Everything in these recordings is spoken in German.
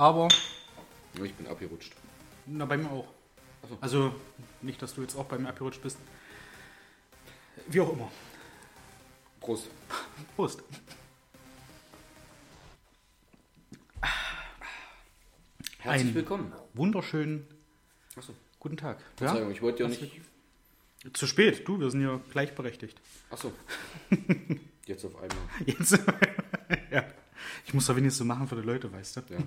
aber Ja, Ich bin abgerutscht. na, bei mir auch. So. Also nicht, dass du jetzt auch bei mir abgerutscht bist. Wie auch immer. Prost. Prost. Herzlich Ein- willkommen. Wunderschönen Achso. guten Tag. Verzeihung, ich wollte ja nicht. Zu spät, du, wir sind ja gleichberechtigt. Achso. Jetzt auf einmal. Jetzt. ja. Ich muss doch wenigstens so machen für die Leute, weißt du. Ja.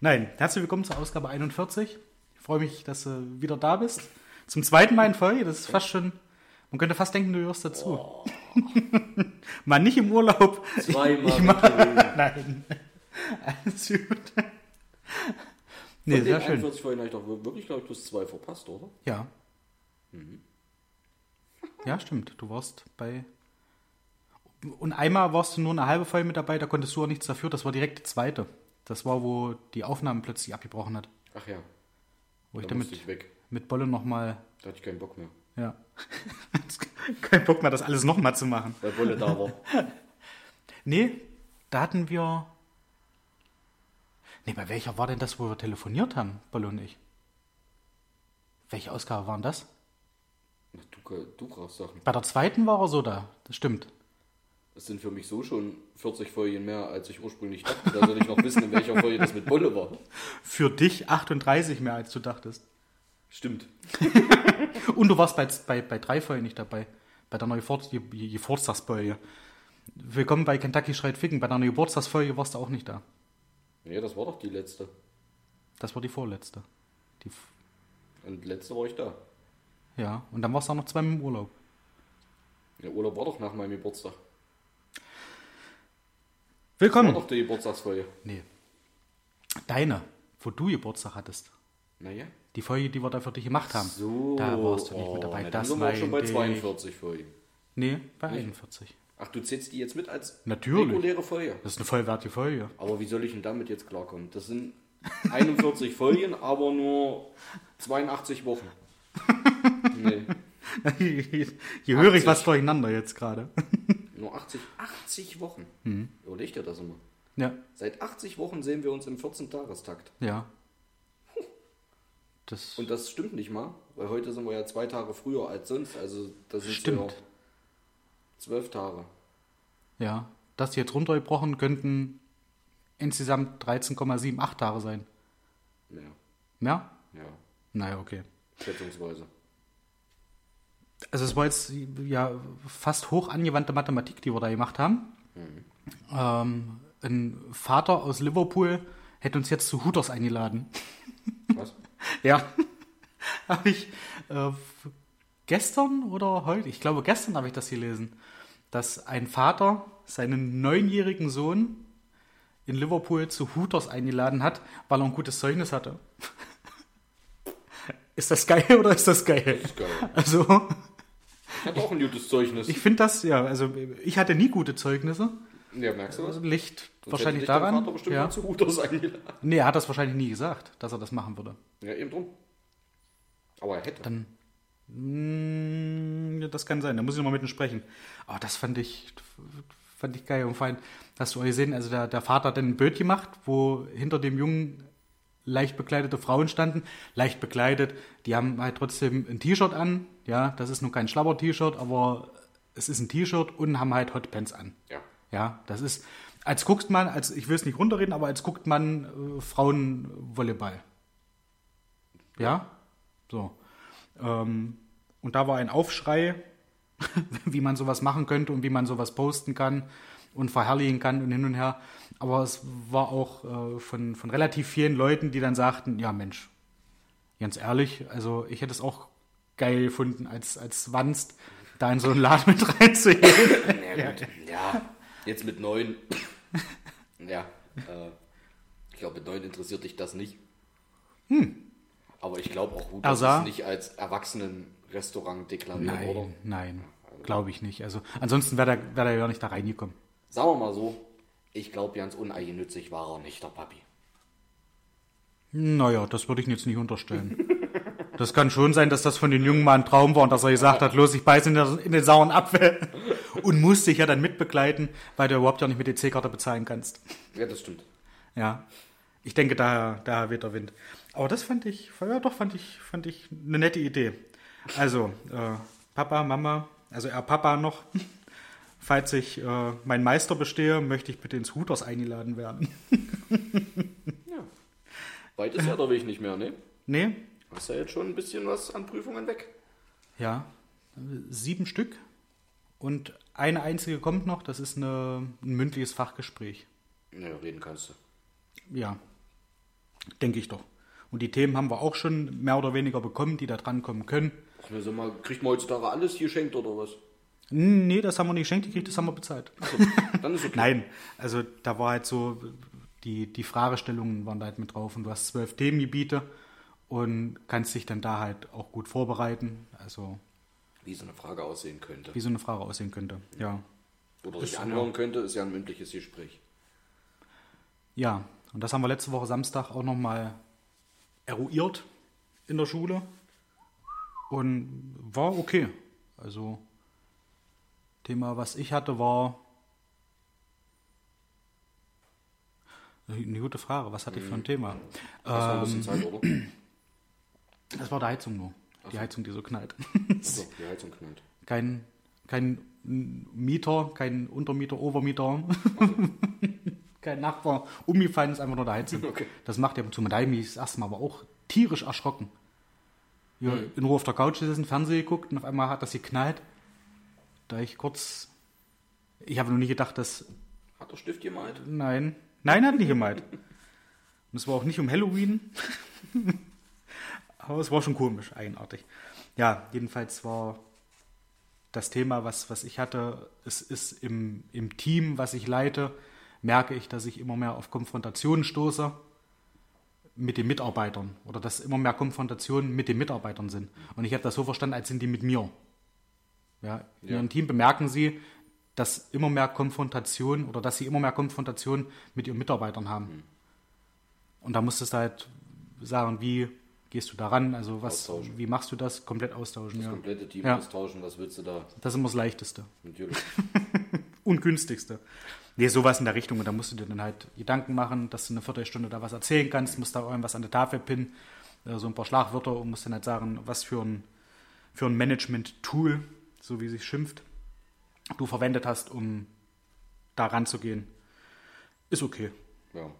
Nein, herzlich willkommen zur Ausgabe 41. Ich freue mich, dass du wieder da bist. Zum zweiten Mal in Folge, das ist fast schon. Man könnte fast denken, du hörst dazu. Mal nicht im Urlaub. Zweimal Ich, ich. Nein. Alles gut. Nee, Von sehr schön. 41 Folgen habe ich doch wirklich, glaube ich, plus zwei verpasst, oder? Ja. Mhm. Ja, stimmt. Du warst bei. Und einmal warst du nur eine halbe Folge mit dabei, da konntest du auch nichts dafür. Das war direkt die zweite. Das war, wo die Aufnahme plötzlich abgebrochen hat. Ach ja. Wo ich da damit musste ich weg. mit Bolle nochmal. Da hatte ich keinen Bock mehr. Ja. Kein Bock mehr, das alles nochmal zu machen. Weil Bolle da war. Nee, da hatten wir. Nee, bei welcher war denn das, wo wir telefoniert haben, Bolle und ich? Welche Ausgabe waren das? Na, Du, du brauchst Sachen. Bei der zweiten war er so da. Das stimmt. Das sind für mich so schon 40 Folgen mehr, als ich ursprünglich dachte. Da soll ich noch wissen, in welcher Folge das mit Bolle war. Für dich 38 mehr, als du dachtest. Stimmt. Und du warst bei, bei, bei drei Folgen nicht dabei. Bei der neuen Fort- Ge- Ge- Geburtstagsfolge. Willkommen bei Kentucky Schreit Ficken. Bei der neuen Geburtstagsfolge warst du auch nicht da. Ja, das war doch die letzte. Das war die vorletzte. Die, Und letzte war ich da. ja, und dann warst du auch noch zweimal im Urlaub. Der Urlaub war doch nach meinem Geburtstag. War Willkommen. doch die Geburtstagsfolge. Nee. Deine, wo du Geburtstag hattest. Naja. Die Folge, die wir da für dich gemacht haben. So. Da warst du nicht mit Oh, dabei. na, Das sind wir schon bei meinte ich. 42 Folgen. Nee, bei 41. Ach, du zählst die jetzt mit als Natürlich. reguläre Folge. Das ist eine vollwertige Folge. Aber wie soll ich denn damit jetzt klarkommen? Das sind 41 Folgen, aber nur 82 Wochen. Nee, Hier höre ich 80. was durcheinander jetzt gerade. Nur 80, 80 Wochen. Mhm. Überleg dir das immer. Ja, Seit 80 Wochen sehen wir uns im 14-Tagestakt. ja. Das Und das stimmt nicht mal, weil heute sind wir ja zwei Tage früher als sonst. Also das sind Stimmt. ja zwölf Tage. Ja, das jetzt runtergebrochen könnten insgesamt 13,78 Tage sein. Mehr. Mehr? Ja, Naja, okay. schätzungsweise. Also es war jetzt ja fast hoch angewandte Mathematik, die wir da gemacht haben. Ähm, ein Vater aus Liverpool hätte uns jetzt zu Hooters eingeladen. Was? Ja. habe ich äh, gestern oder heute, ich glaube gestern habe ich das gelesen, dass ein Vater seinen neunjährigen Sohn in Liverpool zu Hooters eingeladen hat, weil er ein gutes Zeugnis hatte. Ist das geil oder ist das geil? ist geil. Also, Ich hatte auch ein gutes Zeugnis. ich finde das, ja, also ich hatte nie gute Zeugnisse. ja, merkst du was? Liegt Sonst wahrscheinlich hätte daran. Vater bestimmt Ja. zu Hutos eingeladen. Nee, er hat das wahrscheinlich nie gesagt, dass er das machen würde. Ja, eben drum. Aber er hätte. Dann. Mm, ja, das kann sein, da muss ich nochmal mit ihm sprechen. Aber das fand ich, fand ich geil. Und allem, hast du gesehen, also der, der Vater hat dann ein Bild gemacht, wo hinter dem Jungen leicht bekleidete Frauen standen. Leicht bekleidet, die haben halt trotzdem ein T-Shirt an. Ja, das ist nur kein Schlabber-T-Shirt, aber es ist ein T-Shirt und haben halt Hotpants an. ja. Ja, das ist, als guckt man, als ich will es nicht runterreden, aber als guckt man äh, Frauenvolleyball. Ja, so. Ähm, und da war ein Aufschrei, wie man sowas machen könnte und wie man sowas posten kann und verherrlichen kann und hin und her. Aber es war auch äh, von, von relativ vielen Leuten, die dann sagten, ja Mensch, ganz ehrlich, also ich hätte es auch geil gefunden, als, als Wanst da in so einen Laden mit reinzugehen. Ja, gut. ja, jetzt mit neun. ja, äh, ich glaube, mit neun interessiert dich das nicht. Aber ich glaube auch gut, dass sah- es nicht als Erwachsenenrestaurant deklariert? Nein, nein, glaube ich nicht. Also ansonsten wäre der, wär der ja nicht da reingekommen. Sagen wir mal so, ich glaube, ganz uneigennützig war er nicht, der Papi. Naja, das würde ich jetzt nicht unterstellen. Das kann schon sein, dass das von den Jungen mal ein Traum war und dass er gesagt hat, los, ich beiße in, der, in den sauren Apfel. Und musste dich ja dann mitbegleiten, weil du überhaupt ja nicht mit EC-Karte bezahlen kannst. Ja, das stimmt. Ja. Ich denke, daher, daher weht der Wind. Aber das fand ich, ja doch, fand ich, fand ich eine nette Idee. Also, äh, Papa, Mama, also er Papa noch. Falls ich äh, meinen Meister bestehe, möchte ich bitte ins Hooters eingeladen werden. Ja. Weit ist ja der Weg nicht mehr, ne? nee? Hast ja jetzt schon ein bisschen was an Prüfungen weg. Ja. Sieben Stück. Und eine einzige kommt noch, das ist eine, ein mündliches Fachgespräch. Ja, reden kannst du. Ja, denke ich doch. Und die Themen haben wir auch schon mehr oder weniger bekommen, die da dran kommen können. Ach, sag mal, kriegt man heutzutage alles geschenkt oder was? Nee, das haben wir nicht geschenkt gekriegt, das haben wir bezahlt. Dann ist okay. Nein, also da war halt so, die, die Fragestellungen waren da halt mit drauf und du hast zwölf Themengebiete und kannst dich dann da halt auch gut vorbereiten. Also Wie so eine Frage aussehen könnte. wie so eine Frage aussehen könnte. Ja. Oder sich anhören könnte, ist ja ein mündliches Gespräch. Ja, und das haben wir letzte Woche Samstag auch nochmal eruiert in der Schule. Und war okay. Also, Thema, was ich hatte, war. Eine gute Frage. Was hatte ich für ein Thema? Das war ein Ähm, bisschen Zeit, oder? Das war die Heizung nur. Die Heizung, die so knallt. So, die Heizung knallt. kein, kein Mieter, kein Untermieter, Overmieter, kein Nachbar umgefallen ist, einfach nur der Heizung. Okay. Das macht ja zu. Mich das erste Mal aber auch tierisch erschrocken. Ja, In Ruhe auf der Couch gesessen, Fernsehen geguckt und auf einmal hat das geknallt. Da ich kurz. Ich habe noch nie gedacht, dass. Hat der Stift gemalt? Nein. Nein, hat nicht gemeint. Und es war auch nicht um Halloween. Aber es war schon komisch, eigenartig. Ja, jedenfalls war das Thema, was, was ich hatte, es ist im, im Team, was ich leite, merke ich, dass ich immer mehr auf Konfrontationen stoße mit den Mitarbeitern oder dass immer mehr Konfrontationen mit den Mitarbeitern sind. Und ich habe das so verstanden, als sind die mit mir. Ja, in Ja. ihrem Team bemerken sie, dass immer mehr Konfrontation oder dass sie immer mehr Konfrontation mit ihren Mitarbeitern haben. Und da musstest du halt sagen, wie gehst du daran? Also was, wie machst du das? Komplett austauschen. Das Ja. komplette Team Ja. austauschen, was willst du da? Das ist immer das Leichteste. Natürlich. und günstigste. Nee, sowas in der Richtung. Und da musst du dir dann halt Gedanken machen, dass du eine Viertelstunde da was erzählen kannst, musst da irgendwas an der Tafel pinnen, äh, so ein paar Schlagwörter und musst dann halt sagen, was für ein, für ein Management-Tool, so wie sich schimpft, du verwendet hast, um da ranzugehen. Ist okay. Ja.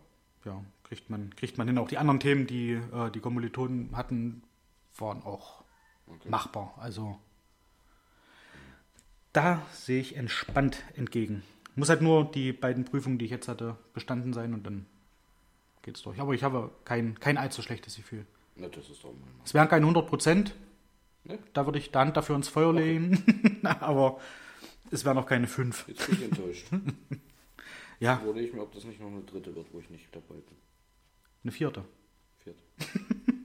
Ja, kriegt man, kriegt man hin. Auch die anderen Themen, die äh, die Kommilitonen hatten, waren auch machbar. Also da sehe ich entspannt entgegen. Muss halt nur die beiden Prüfungen, die ich jetzt hatte, bestanden sein und dann geht's durch. Aber ich habe kein, kein allzu schlechtes Gefühl. Na, das ist doch mal. Es wären keine 100 Prozent. Ne? Da würde ich Hand dafür ins Feuer legen. Aber es wären noch keine fünf. Jetzt bin ich enttäuscht. Ja, Überlege ich mir, ob das nicht noch eine dritte wird, wo ich nicht dabei bin. eine vierte. Vierte.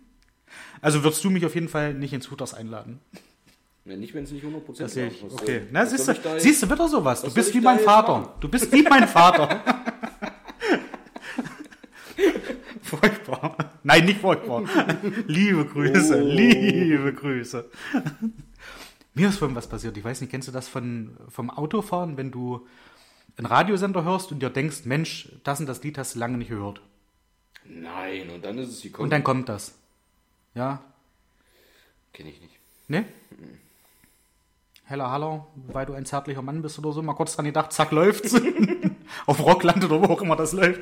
Also würdest du mich auf jeden Fall nicht ins Hooters einladen. Ja, nicht, wenn es nicht 100% Das sehe ich. Okay. Na, siehst du, siehst du wieder sowas. Du bist wie mein Vater. Du bist wie mein Vater. furchtbar. Nein, nicht furchtbar. liebe Grüße, Oh. liebe Grüße. Mir ist vorhin was passiert. Ich weiß nicht, kennst du das von, vom Autofahren, wenn du einen Radiosender hörst und dir denkst, Mensch, das und das Lied hast du lange nicht gehört. Nein, und dann ist es gekommen. Und dann kommt das. Ja, Kenne ich nicht. Ne? Heller Haller, weil du ein zärtlicher Mann bist oder so, mal kurz dran gedacht, zack, läuft's. Auf Rockland oder wo auch immer das läuft.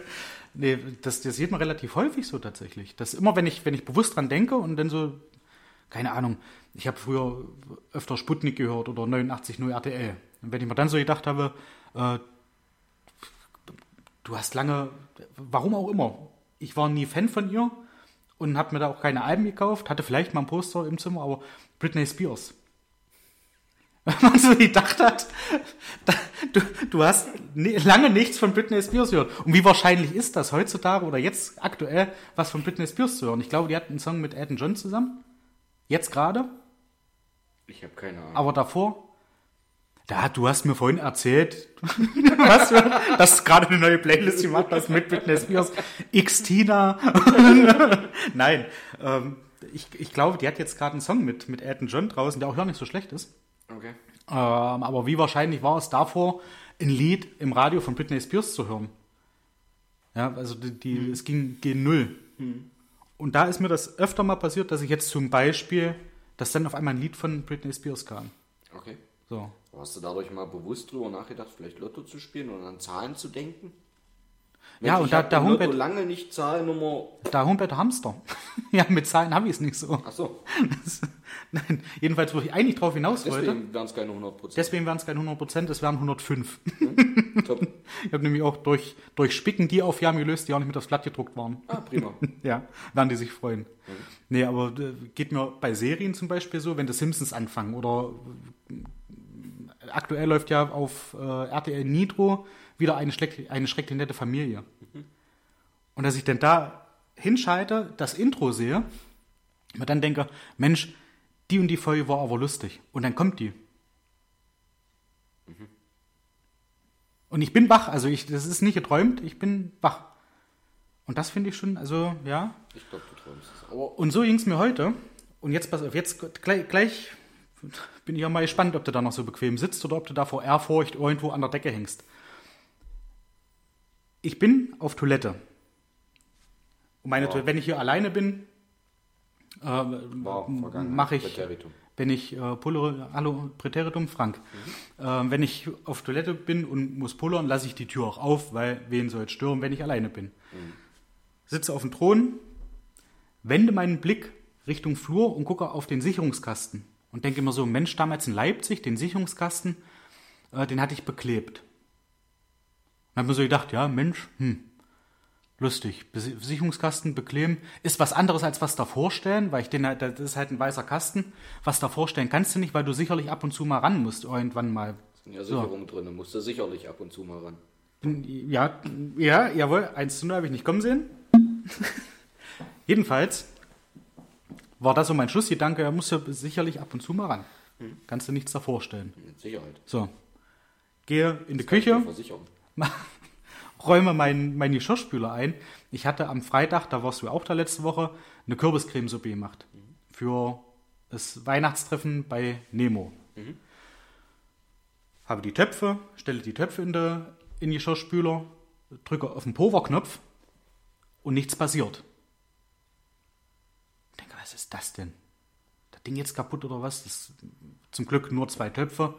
Nee, das, das sieht man relativ häufig so tatsächlich. Das immer, wenn ich, wenn ich bewusst dran denke und dann so, keine Ahnung, ich habe früher öfter Sputnik gehört oder 89.0 RTL. Und wenn ich mir dann so gedacht habe, äh, du hast lange, warum auch immer, ich war nie Fan von ihr und habe mir da auch keine Alben gekauft, hatte vielleicht mal ein Poster im Zimmer, aber Britney Spears. Wenn man so gedacht hat, da, du, du hast ni- lange nichts von Britney Spears gehört. Und wie wahrscheinlich ist das heutzutage oder jetzt aktuell, was von Britney Spears zu hören? Ich glaube, die hat einen Song mit Elton John zusammen. Jetzt gerade. Ich habe keine Ahnung. Aber davor, da, du hast mir vorhin erzählt, was, dass du gerade eine neue Playlist gemacht hast mit Britney Spears, X-Tina. Nein, ähm, ich, ich glaube, die hat jetzt gerade einen Song mit, mit Elton John draußen, der auch gar nicht so schlecht ist. Okay. Ähm, aber wie wahrscheinlich war es davor, ein Lied im Radio von Britney Spears zu hören? Ja, also die, die es ging G0. Und da ist mir das öfter mal passiert, dass ich jetzt zum Beispiel, dass dann auf einmal ein Lied von Britney Spears kam. Okay. So. Hast du dadurch mal bewusst drüber nachgedacht, vielleicht Lotto zu spielen und an Zahlen zu denken? Ja, und da- da Homepage- lange nicht Zahlnummer. Da Humberto Hamster. ja, mit Zahlen habe ich es nicht so. Ach so, Das, nein, jedenfalls, wo ich eigentlich drauf hinaus wollte. deswegen wären es keine 100 Prozent. Deswegen wären es keine 100 Prozent, es wären 105. Top. Ich habe nämlich auch durch, durch Spicken die Aufgaben gelöst, die auch nicht mit aufs Blatt gedruckt waren. Ah, prima. Ja, werden die sich freuen. Nee, aber äh, geht mir bei Serien zum Beispiel so, wenn die Simpsons anfangen oder äh, aktuell läuft ja auf äh, RTL Nitro wieder eine, schleck, eine schrecklich nette Familie. Und dass ich dann da hinschalte, das Intro sehe, mir dann denke, Mensch, die und die Folge war aber lustig. Und dann kommt die. Und ich bin wach, also ich, das ist nicht geträumt, ich bin wach. Und das finde ich schon, also ja. Ich glaube, du träumst es. Aber Und so ging es mir heute. Und jetzt pass auf, jetzt gleich, gleich bin ich ja mal gespannt, ob du da noch so bequem sitzt oder ob du da vor Ehrfurcht irgendwo an der Decke hängst. Ich bin auf Toilette. Und meine Ja. Toilette, wenn ich hier alleine bin, äh, war vergangen. mache ich, Präteritum. wenn ich äh, pullere, hallo, Präteritum, Frank. Äh, wenn ich auf Toilette bin und muss pullern, lasse ich die Tür auch auf, weil wen soll es stören, wenn ich alleine bin. Sitze auf dem Thron, wende meinen Blick Richtung Flur und gucke auf den Sicherungskasten und denke immer so, Mensch, damals in Leipzig, den Sicherungskasten, äh, den hatte ich beklebt. Dann habe mir so gedacht, ja, Mensch, hm, lustig. Sicherungskasten bekleben ist was anderes als was davor stellen, weil ich den halt, das ist halt ein weißer Kasten. Was davor stellen kannst du nicht, weil du sicherlich ab und zu mal ran musst, irgendwann mal. sind ja So. Sicherungen drin, da musst du sicherlich ab und zu mal ran. Ja, ja, jawohl, 1 zu 0 habe ich nicht kommen sehen. Jedenfalls war das so mein Schlussgedanke, er muss ja sicherlich ab und zu mal ran. Kannst du nichts davor stellen. Mit Sicherheit. So. Gehe in die ich dir Küche. räume meinen mein Geschirrspüler ein. Ich hatte am Freitag, da warst du auch da letzte Woche, eine Kürbiscremesuppe gemacht. Für das Weihnachtstreffen bei Nemo. Habe die Töpfe, stelle die Töpfe in, der, in den Geschirrspüler, drücke auf den Powerknopf und nichts passiert. Ich denke, was ist das denn? Das Ding jetzt kaputt oder was? Das zum Glück nur zwei Töpfe.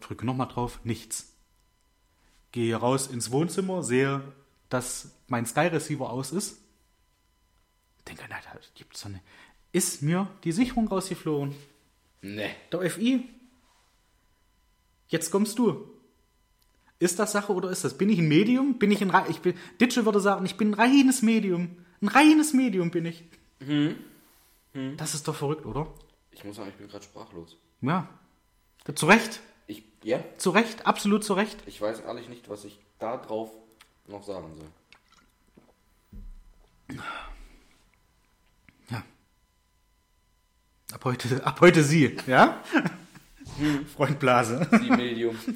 Drücke nochmal drauf, nichts gehe raus ins Wohnzimmer, sehe, dass mein Sky Receiver aus ist. Denke, na, da gibt's doch nicht. Ist mir die Sicherung rausgeflogen. Ne. Der FI. Jetzt kommst du. Ist das Sache oder ist das? Bin ich ein Medium? Bin ich ein rei- ich bin Ditsche würde sagen, ich bin ein reines Medium. Ein reines Medium bin ich. Das ist doch verrückt, oder? Ich muss sagen, ich bin gerade sprachlos. Ja. Zu Recht. Ja, Zu Recht. Absolut zu Recht. ich weiß ehrlich nicht, was ich da drauf noch sagen soll. Ja. Ab heute, ab heute Sie, ja? Freund Blase. Die Medium.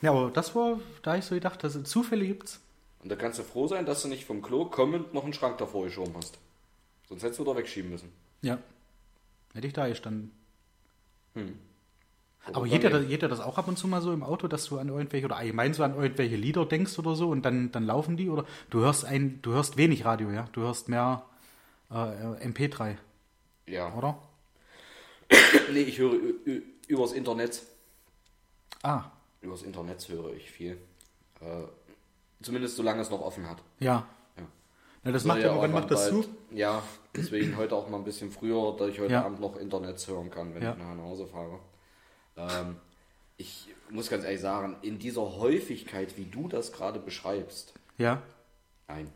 Ja, aber das war, da ich so gedacht, dass es Zufälle gibt's. Und da kannst du froh sein, dass du nicht vom Klo kommend noch einen Schrank davor geschoben hast. Sonst hättest du da wegschieben müssen. Ja. Hätte ich da gestanden. Oder Aber geht daneben. das, geht dir das auch ab und zu mal so im Auto, dass du an irgendwelche, oder allgemein so an irgendwelche Lieder denkst oder so und dann, dann laufen die? Oder du hörst ein, du hörst wenig Radio, ja? Du hörst mehr äh, MP3, Ja. oder? Nee, ich höre übers Internet. Ah, Übers Internet höre ich viel. Äh, zumindest solange es noch offen hat. ja. Ja. Das macht ja, aber wann macht das bald- zu? Ja, deswegen heute auch mal ein bisschen früher, dass ich heute Ja. Abend noch Internet hören kann, wenn Ja. ich nach Hause fahre. Ähm, ich muss ganz ehrlich sagen, in dieser Häufigkeit, wie du das gerade beschreibst, Ja. nein.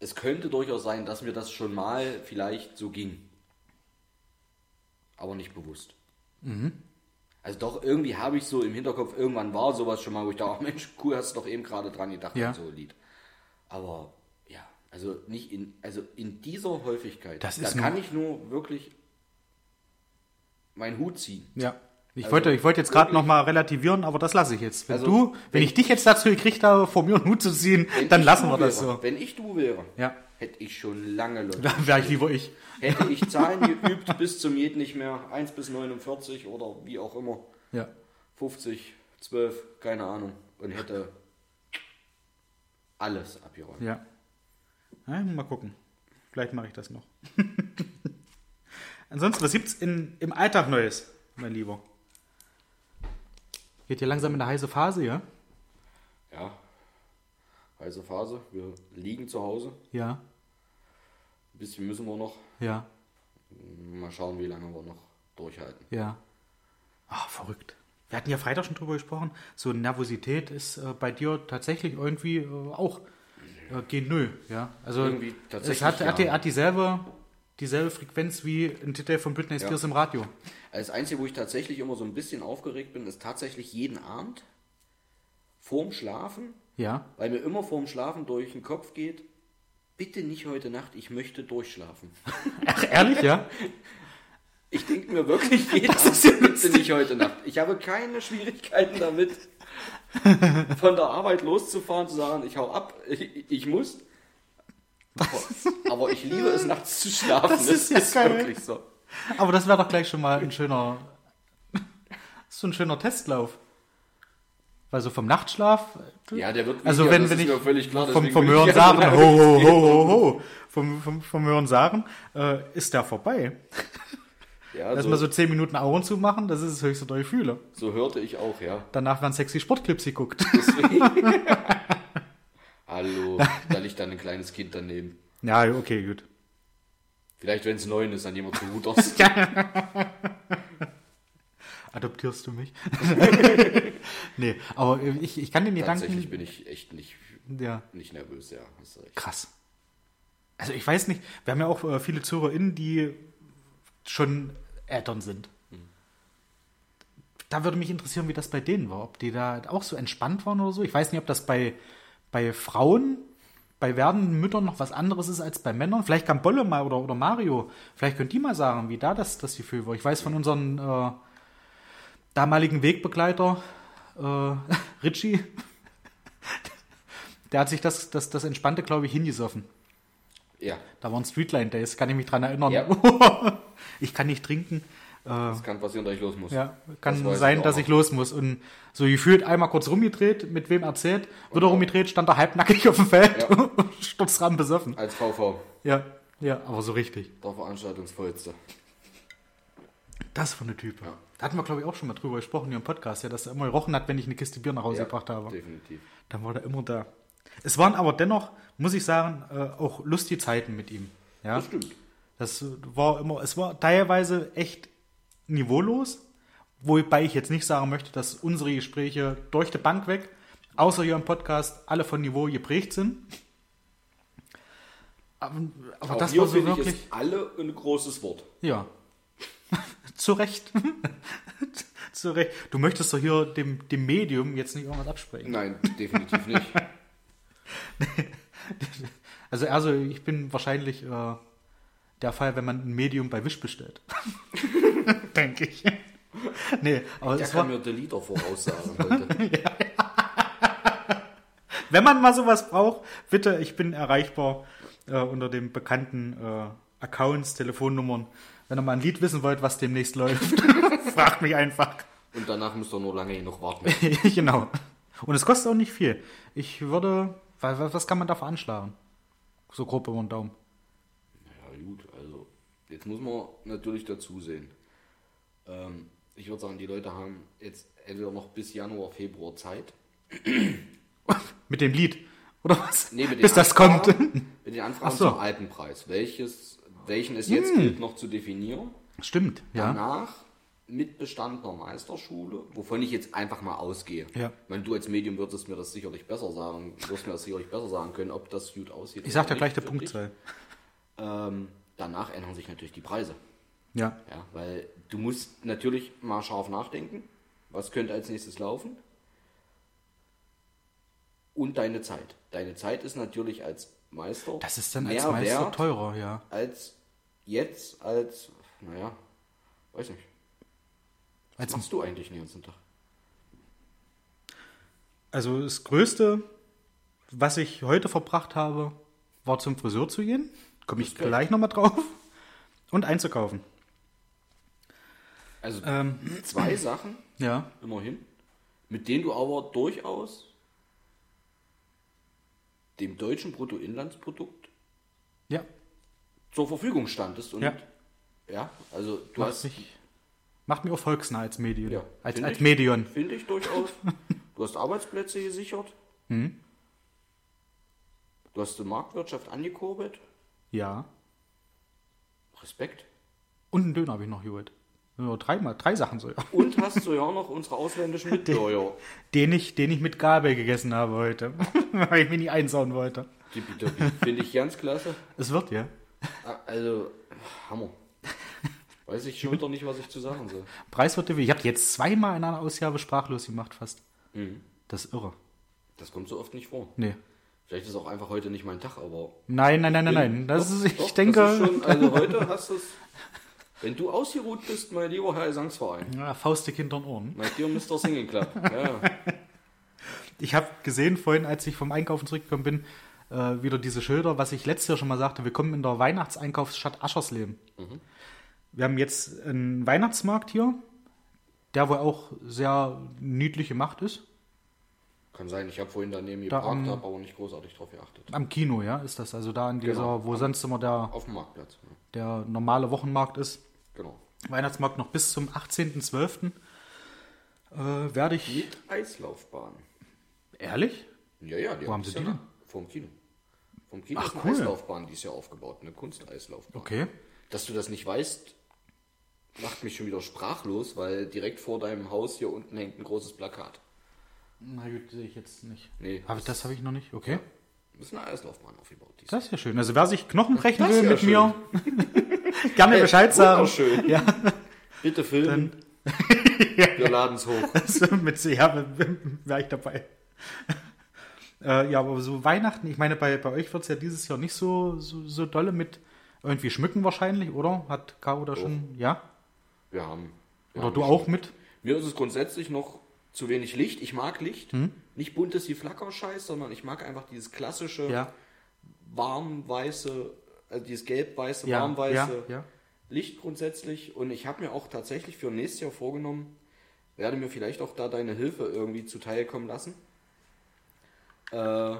Es könnte durchaus sein, dass mir das schon mal vielleicht so ging. Aber nicht bewusst. Mhm. Also doch, irgendwie habe ich so im Hinterkopf, irgendwann war sowas schon mal, wo ich dachte, ach Mensch, cool, hast du doch eben gerade dran gedacht Ja. an so ein Lied. Aber ja, also nicht in, also in dieser Häufigkeit, Das da kann ich nur wirklich meinen Hut ziehen. Ja. Ich Also, wollte, ich wollte jetzt gerade noch mal relativieren, aber das lasse ich jetzt. Wenn Also, du, wenn wenn- ich dich jetzt dazu gekriegt habe, vor mir einen Hut zu ziehen, dann lassen wir das wäre, so. Wenn ich du wäre, Ja. hätte ich schon lange Leute. Dann wäre ich lieber ich. Hätte ich Zahlen geübt bis zum Jed nicht mehr, 1 bis 49 oder wie auch immer, Ja. 50 12, keine Ahnung. Und hätte alles abgeräumt. Ja. ja mal gucken. Vielleicht mache ich das noch. Ansonsten, was gibt's in, im Alltag Neues, mein Lieber? Geht hier langsam in der heiße Phase, ja? Ja. Heiße Phase. Wir liegen zu Hause. Ja, Ein bisschen müssen wir noch. ja, Mal schauen, wie lange wir noch durchhalten. ja. Ah, verrückt. Wir hatten ja Freitag schon drüber gesprochen. So Nervosität ist äh, bei dir tatsächlich irgendwie äh, auch äh, gen Null, ja. Also Irgendwie tatsächlich, es hat, hat, die, ja. hat dieselbe, dieselbe Frequenz wie ein Titel von Britney Ja. Spears im Radio. Das Einzige, wo ich tatsächlich immer so ein bisschen aufgeregt bin, ist tatsächlich jeden Abend vorm Schlafen, Ja. weil mir immer vorm Schlafen durch den Kopf geht, bitte nicht heute Nacht, ich möchte durchschlafen. Ach, ehrlich, ja? Ich denke mir wirklich jeden Das Abend, ist ja bitte nicht heute Nacht. Ich habe keine Schwierigkeiten damit, von der Arbeit loszufahren, zu sagen, ich hau ab, ich, ich muss. Aber, aber ich liebe es, nachts zu schlafen. Das ist ja ist wirklich so. Aber das wäre doch gleich schon mal ein schöner, so ein schöner Testlauf. Weil so vom Nachtschlaf. Ja, der wird Also wenn, wenn ich völlig klar. vom, vom Hören sagen, ho, ho, ho, ho, ho, vom, vom, vom Hören sagen, äh, ist der vorbei. Ja, Lass so, mal so 10 Minuten Augen zumachen, das ist das höchste, was ich fühle. so hörte ich auch, ja. Danach werden sexy Sportclips geguckt. Hallo, da liegt dann ein kleines Kind daneben. ja, okay, gut. Vielleicht, wenn es neun ist, an jemand zu Hooters. Adoptierst du mich? nee, aber ich, ich kann den Tatsächlich Gedanken. bin ich echt nicht, Ja, nicht nervös, ja. Krass. Also ich weiß nicht, wir haben ja auch äh, viele ZuhörerInnen, die schon Eltern sind. Da würde mich interessieren, wie das bei denen war. Ob die da auch so entspannt waren oder so. Ich weiß nicht, ob das bei, bei Frauen, bei werdenden Müttern noch was anderes ist als bei Männern. Vielleicht kann Bolle mal oder, oder Mario, vielleicht könnt ihr mal sagen, wie da das, das Gefühl war. Ich weiß von unseren äh, damaligen Wegbegleiter, äh, Richie, der hat sich das, das, das Entspannte, glaube ich, hingesoffen. Ja, Da waren Streetline Days, kann ich mich dran erinnern. Ja. ich kann nicht trinken. Das kann passieren, dass ich los muss. Ja, Das kann weiß sein, ich dass ich los muss. Und so gefühlt einmal kurz rumgedreht, mit wem erzählt, wird er rumgedreht, stand er halbnackig auf dem Feld Ja. und sturzrahm besoffen. Als VV, Ja, ja, aber so richtig. der Veranstaltungsvollste. Das für eine Type. Ja. Da hatten wir, glaube ich, auch schon mal drüber gesprochen hier im Podcast, ja, dass er immer gerochen hat, wenn ich eine Kiste Bier nach Hause Ja, gebracht habe. definitiv. Dann war er immer da. Es waren aber dennoch, muss ich sagen, äh, auch lustige Zeiten mit ihm. Ja? Das stimmt. Das war immer, es war teilweise echt niveaulos, wobei ich jetzt nicht sagen möchte, dass unsere Gespräche durch die Bank weg, außer hier im Podcast, alle von Niveau geprägt sind. Aber, aber das war so wirklich, ist alle ein großes Wort. ja, zu Recht. zu Recht. Du möchtest doch hier dem, dem Medium jetzt nicht irgendwas absprechen. Nein, definitiv nicht. Also, also ich bin wahrscheinlich äh, der Fall, wenn man ein Medium bei Wish bestellt. Denke ich. Nee, aber Der es war, kann mir der Lieder voraussagen heute. wenn man mal sowas braucht, bitte, ich bin erreichbar äh, unter den bekannten äh, Accounts, Telefonnummern. Wenn ihr mal ein Lied wissen wollt, was demnächst läuft, fragt mich einfach. Und danach müsst ihr nur lange genug warten. genau. Und es kostet auch nicht viel. Ich würde, wa- wa- was kann man da veranschlagen? So grob über den Daumen. Ja gut, also jetzt muss man natürlich dazu sehen. Ähm, ich würde sagen, die Leute haben jetzt entweder noch bis Januar, Februar Zeit. Mit dem Lied. Oder was? Nee, mit den Bis das kommt. Anfragen- Mit den Anfragen so. Hm. zum alten Preis. Welches, welchen es jetzt gilt noch zu definieren. Stimmt, ja. Danach mit Bestand der Meisterschule, wovon ich jetzt einfach mal ausgehe. Ja. Ich meine, du als Medium würdest mir das sicherlich besser sagen, wirst mir das sicherlich besser sagen können, ob das gut aussieht. Ich sag dir gleich der. Punktzahl. Ähm, danach ändern sich natürlich die Preise. Ja. Ja, weil du musst natürlich mal scharf nachdenken, was könnte als nächstes laufen. Und deine Zeit. Deine Zeit ist natürlich als Meister Das ist dann als mehr Meister wert teurer, ja. als jetzt als, naja, weiß nicht. Was Als, machst du eigentlich den ganzen Tag? also das Größte, was ich heute verbracht habe, war zum Friseur zu gehen. Komme ich gleich nochmal drauf. Und einzukaufen. Also Ähm, zwei Sachen, ja. immerhin. mit denen du aber durchaus dem deutschen Bruttoinlandsprodukt Ja, zur Verfügung standest. Und Ja. ja, also du macht hast. mich, macht mich auch volksnah als Medium. Ja, als find als ich. Medium. Finde ich durchaus. Du hast Arbeitsplätze gesichert. Mhm. Du hast die Marktwirtschaft angekurbelt. Ja. Respekt. Und einen Döner habe ich noch geholt. Ja, dreimal, drei Sachen so. Ja. Und hast so ja noch unsere ausländischen Mitbürger. Den ich, den ich mit Gabel gegessen habe heute. Weil ich mich nicht einsauen wollte. Finde ich ganz klasse. Es wird ja. Ah, Also, Hammer. Weiß ich schon wieder nicht, was ich zu sagen soll. Preis wird Ich habe jetzt zweimal in einer Ausgabe sprachlos gemacht fast. Mhm. Das ist irre. Das kommt so oft nicht vor. Nee. Vielleicht ist auch einfach heute nicht mein Tag, aber. Nein, nein, nein, nein, nein. Das Doch, ist, ich doch, denke. Ist schon, also heute hast du es. Wenn du ausgeruht bist, mein lieber Herr Gesangsverein. ja, Faustdick hinter den Ohren. Mein dear Mr. Singing Club. Ja. Ich habe gesehen vorhin, als ich vom Einkaufen zurückgekommen bin, äh, wieder diese Schilder, was ich letztes Jahr schon mal sagte. Wir kommen in der Weihnachtseinkaufsstadt Aschersleben. Wir haben jetzt einen Weihnachtsmarkt hier, der wohl auch sehr niedlich gemacht ist. Kann sein, ich habe vorhin daneben Da geparkt, am- habe aber nicht großartig drauf geachtet. Am Kino, ja, ist das. Also da an dieser, Genau. wo sonst immer der, Auf dem Marktplatz. Ja. der normale Wochenmarkt ist. Genau. Weihnachtsmarkt noch bis zum 18.12. Äh, werde ich. Mit Eislaufbahn. Ehrlich? Ja, ja, die Wo haben das sie ja die denn? Vom Kino. Vom Kino Ach, ist eine cool. Eislaufbahn, die ist ja aufgebaut, eine Kunsteislaufbahn. Okay. Dass du das nicht weißt, macht mich schon wieder sprachlos, weil direkt vor deinem Haus hier unten hängt ein großes Plakat. Na gut, sehe ich jetzt nicht. Nee, Hab ich, das habe ich noch nicht. Okay. Das ist eine Eislaufbahn aufgebaut. Das ist ja schön. Also wer sich Knochen brechen will ja mit schön. mir, gerne Ey, Bescheid sagen. wunderschön. Ja, Bitte filmen. Wir laden es hoch. also mit ja, wäre ich dabei. Äh, ja, aber so Weihnachten, ich meine, bei, bei euch wird es ja dieses Jahr nicht so, so, so dolle mit irgendwie schmücken wahrscheinlich, oder? Hat Caro da schon, ja? Wir haben. Wir Oder haben du auch mit? Mir ist es grundsätzlich noch zu wenig Licht. Ich mag Licht. Hm? Nicht buntes wie Flackerscheiß, sondern ich mag einfach dieses klassische, Ja. warm-weiße, also dieses gelb-weiße, Ja, warm-weiße ja. Licht grundsätzlich. Und ich habe mir auch tatsächlich für nächstes Jahr vorgenommen, werde mir vielleicht auch da deine Hilfe irgendwie zuteilkommen lassen, äh,